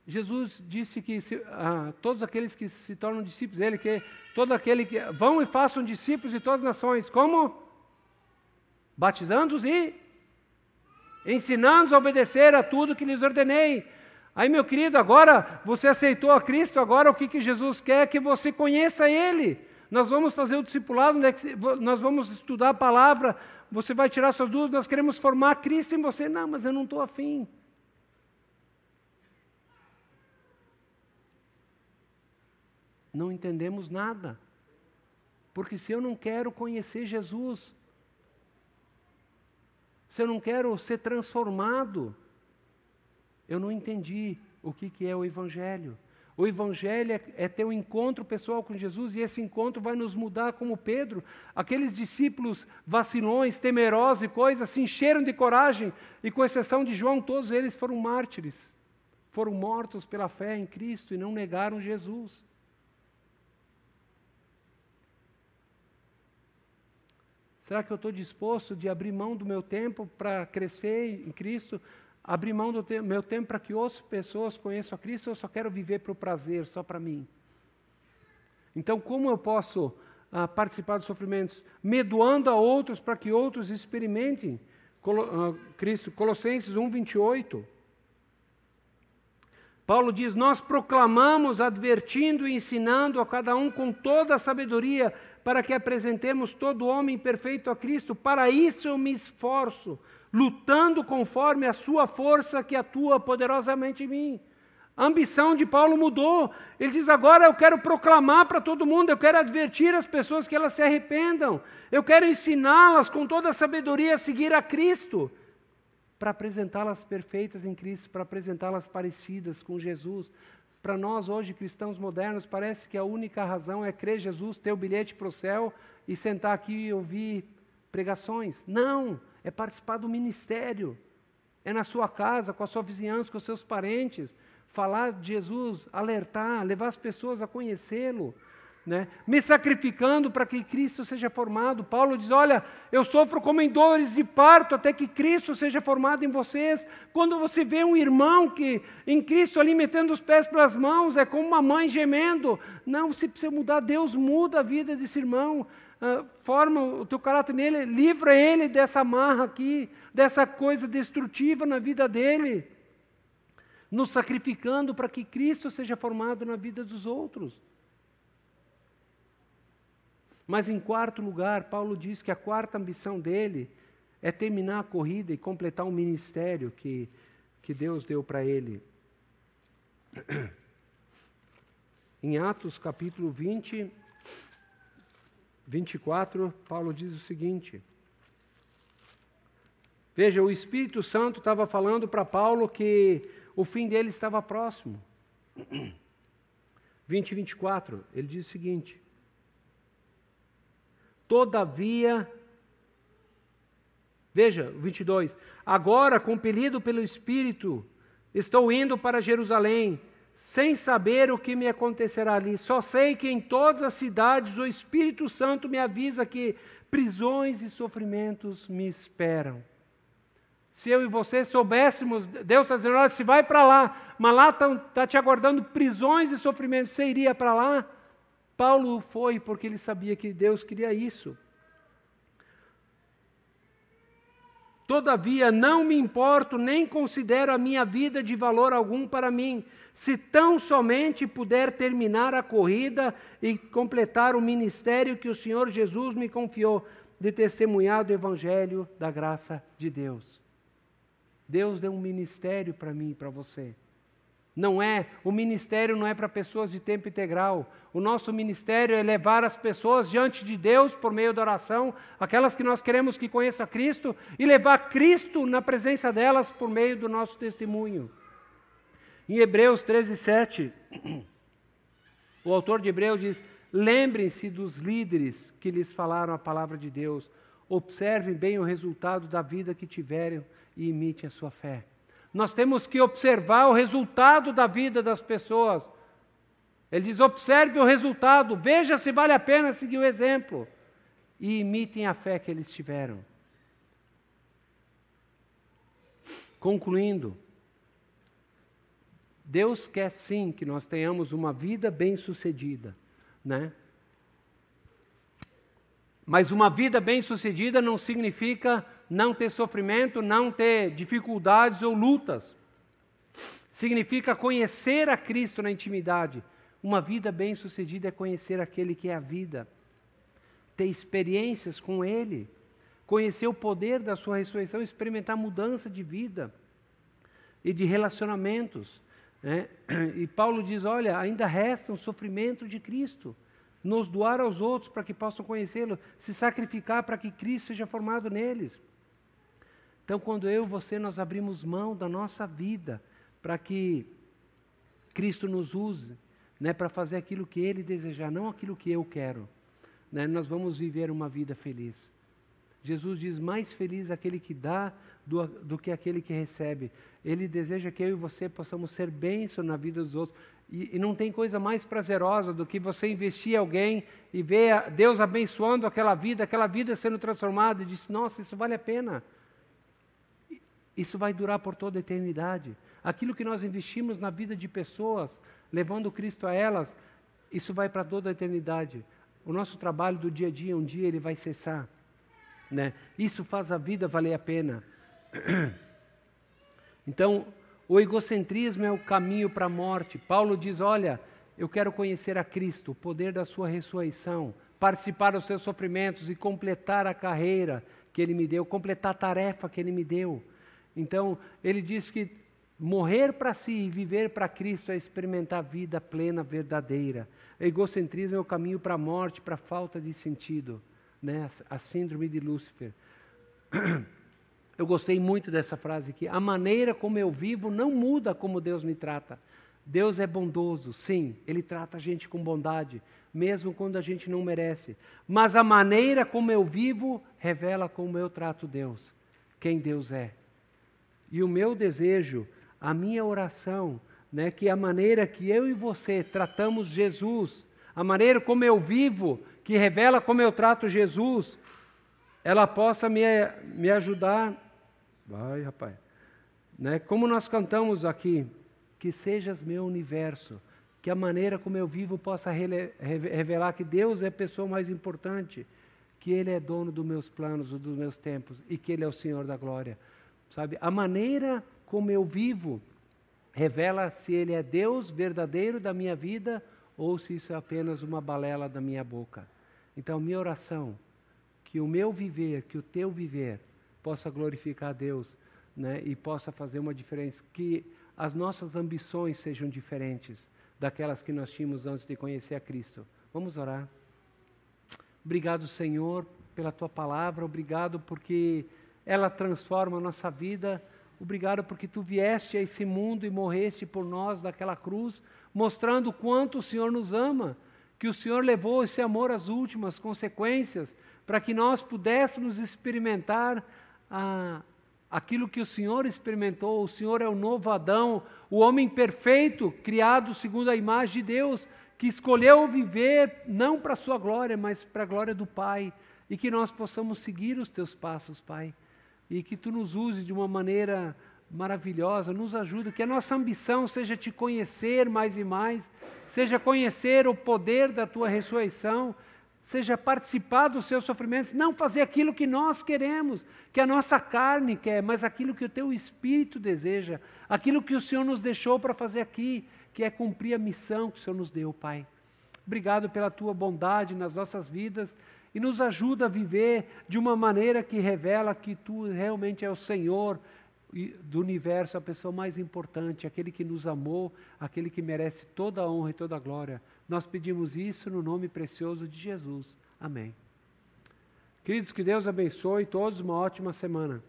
Speaker 3: Jesus disse que se, ah, todos aqueles que se tornam discípulos dele, que todo aquele que vão e façam discípulos de todas as nações, como batizando-os e ensinando-os a obedecer a tudo que lhes ordenei. Aí, meu querido, agora você aceitou a Cristo, agora o que, que Jesus quer? Que você conheça Ele. Nós vamos fazer o discipulado, né? nós vamos estudar a palavra, você vai tirar suas dúvidas, nós queremos formar Cristo em você. Não, mas eu não estou afim. Não entendemos nada. Porque se eu não quero conhecer Jesus, se eu não quero ser transformado, eu não entendi o que, que é o Evangelho. O Evangelho é, é ter um encontro pessoal com Jesus e esse encontro vai nos mudar, como Pedro. Aqueles discípulos vacilões, temerosos e coisas, se encheram de coragem e, com exceção de João, todos eles foram mártires. Foram mortos pela fé em Cristo e não negaram Jesus. Será que eu estou disposto de abrir mão do meu tempo para crescer em Cristo? Abrir mão do te meu tempo para que outras pessoas conheçam a Cristo? Ou eu só quero viver para o prazer, só para mim? Então, como eu posso ah, participar dos sofrimentos? Medoando a outros para que outros experimentem Colo ah, Cristo. Colossenses 1, 28. Paulo diz: Nós proclamamos, advertindo e ensinando a cada um com toda a sabedoria, para que apresentemos todo homem perfeito a Cristo. Para isso eu me esforço, lutando conforme a sua força que atua poderosamente em mim. A ambição de Paulo mudou. Ele diz: agora eu quero proclamar para todo mundo, eu quero advertir as pessoas que elas se arrependam, eu quero ensiná-las com toda a sabedoria a seguir a Cristo para apresentá-las perfeitas em Cristo, para apresentá-las parecidas com Jesus. Para nós, hoje, cristãos modernos, parece que a única razão é crer Jesus, ter o bilhete para o céu e sentar aqui e ouvir pregações. Não! É participar do ministério. É na sua casa, com a sua vizinhança, com os seus parentes. Falar de Jesus, alertar, levar as pessoas a conhecê-lo né? me sacrificando para que Cristo seja formado. Paulo diz: Olha, eu sofro como em dores de parto até que Cristo seja formado em vocês. Quando você vê um irmão que em Cristo ali metendo os pés pelas mãos, é como uma mãe gemendo. Não, você precisa mudar. Deus muda a vida desse irmão, uh, forma o teu caráter nele, livra ele dessa marra aqui, dessa coisa destrutiva na vida dele, nos sacrificando para que Cristo seja formado na vida dos outros. Mas em quarto lugar, Paulo diz que a quarta ambição dele é terminar a corrida e completar um ministério que, que Deus deu para ele. Em Atos capítulo 20, 24, Paulo diz o seguinte. Veja, o Espírito Santo estava falando para Paulo que o fim dele estava próximo. 20 e 24, ele diz o seguinte: Todavia, veja, 22, agora, compelido pelo Espírito, estou indo para Jerusalém, sem saber o que me acontecerá ali. Só sei que em todas as cidades o Espírito Santo me avisa que prisões e sofrimentos me esperam. Se eu e você soubéssemos, Deus está dizendo, olha, se vai para lá, mas lá está tá te aguardando prisões e sofrimentos, você iria para lá? Paulo foi porque ele sabia que Deus queria isso. Todavia, não me importo nem considero a minha vida de valor algum para mim, se tão somente puder terminar a corrida e completar o ministério que o Senhor Jesus me confiou de testemunhar do Evangelho da graça de Deus. Deus deu um ministério para mim e para você. Não é, o ministério não é para pessoas de tempo integral. O nosso ministério é levar as pessoas diante de Deus por meio da oração, aquelas que nós queremos que conheçam Cristo, e levar Cristo na presença delas por meio do nosso testemunho. Em Hebreus 13, 7, o autor de Hebreus diz: Lembrem-se dos líderes que lhes falaram a palavra de Deus, observem bem o resultado da vida que tiveram e imitem a sua fé. Nós temos que observar o resultado da vida das pessoas. Ele diz: observe o resultado, veja se vale a pena seguir o exemplo e imitem a fé que eles tiveram. Concluindo, Deus quer sim que nós tenhamos uma vida bem-sucedida, né? Mas uma vida bem-sucedida não significa não ter sofrimento, não ter dificuldades ou lutas. Significa conhecer a Cristo na intimidade. Uma vida bem-sucedida é conhecer aquele que é a vida, ter experiências com Ele, conhecer o poder da Sua ressurreição, experimentar mudança de vida e de relacionamentos. Né? E Paulo diz: olha, ainda resta o sofrimento de Cristo nos doar aos outros para que possam conhecê-lo, se sacrificar para que Cristo seja formado neles. Então, quando eu e você nós abrimos mão da nossa vida para que Cristo nos use, né, para fazer aquilo que Ele desejar, não aquilo que eu quero, né, nós vamos viver uma vida feliz. Jesus diz: mais feliz aquele que dá do, do que aquele que recebe. Ele deseja que eu e você possamos ser bênção na vida dos outros. E, e, não tem coisa mais prazerosa do que você investir em alguém e ver Deus abençoando aquela vida, aquela vida sendo transformada e diz: Nossa, isso vale a pena. Isso vai durar por toda a eternidade. Aquilo que nós investimos na vida de pessoas, levando Cristo a elas, isso vai para toda a eternidade. O nosso trabalho do dia a dia, um dia ele vai cessar. Né? Isso faz a vida valer a pena. Então, o egocentrismo é o caminho para a morte. Paulo diz: Olha, eu quero conhecer a Cristo, o poder da Sua ressurreição, participar dos seus sofrimentos e completar a carreira que Ele me deu, completar a tarefa que Ele me deu. Então, ele diz que morrer para si e viver para Cristo é experimentar a vida plena, verdadeira. O egocentrismo é o caminho para a morte, para a falta de sentido, né? a síndrome de Lúcifer. Eu gostei muito dessa frase aqui. A maneira como eu vivo não muda como Deus me trata. Deus é bondoso, sim, Ele trata a gente com bondade, mesmo quando a gente não merece. Mas a maneira como eu vivo revela como eu trato Deus, quem Deus é. E o meu desejo, a minha oração, né, que a maneira que eu e você tratamos Jesus, a maneira como eu vivo, que revela como eu trato Jesus, ela possa me, me ajudar. Vai, rapaz. Né, como nós cantamos aqui, que sejas meu universo, que a maneira como eu vivo possa revelar que Deus é a pessoa mais importante, que Ele é dono dos meus planos, dos meus tempos e que Ele é o Senhor da glória. Sabe? A maneira como eu vivo revela se ele é Deus verdadeiro da minha vida ou se isso é apenas uma balela da minha boca. Então, minha oração, que o meu viver, que o teu viver, possa glorificar a Deus né, e possa fazer uma diferença. Que as nossas ambições sejam diferentes daquelas que nós tínhamos antes de conhecer a Cristo. Vamos orar. Obrigado, Senhor, pela tua palavra, obrigado porque ela transforma a nossa vida. Obrigado porque tu vieste a esse mundo e morreste por nós naquela cruz, mostrando quanto o Senhor nos ama, que o Senhor levou esse amor às últimas consequências, para que nós pudéssemos experimentar a, aquilo que o Senhor experimentou. O Senhor é o novo Adão, o homem perfeito, criado segundo a imagem de Deus, que escolheu viver não para a sua glória, mas para a glória do Pai. E que nós possamos seguir os teus passos, Pai. E que tu nos use de uma maneira maravilhosa, nos ajude, que a nossa ambição seja te conhecer mais e mais, seja conhecer o poder da tua ressurreição seja participar dos seus sofrimentos, não fazer aquilo que nós queremos, que a nossa carne quer, mas aquilo que o teu espírito deseja, aquilo que o Senhor nos deixou para fazer aqui, que é cumprir a missão que o Senhor nos deu, Pai. Obrigado pela tua bondade nas nossas vidas e nos ajuda a viver de uma maneira que revela que tu realmente é o Senhor do universo, a pessoa mais importante, aquele que nos amou, aquele que merece toda a honra e toda a glória. Nós pedimos isso no nome precioso de Jesus. Amém. Queridos, que Deus abençoe todos uma ótima semana.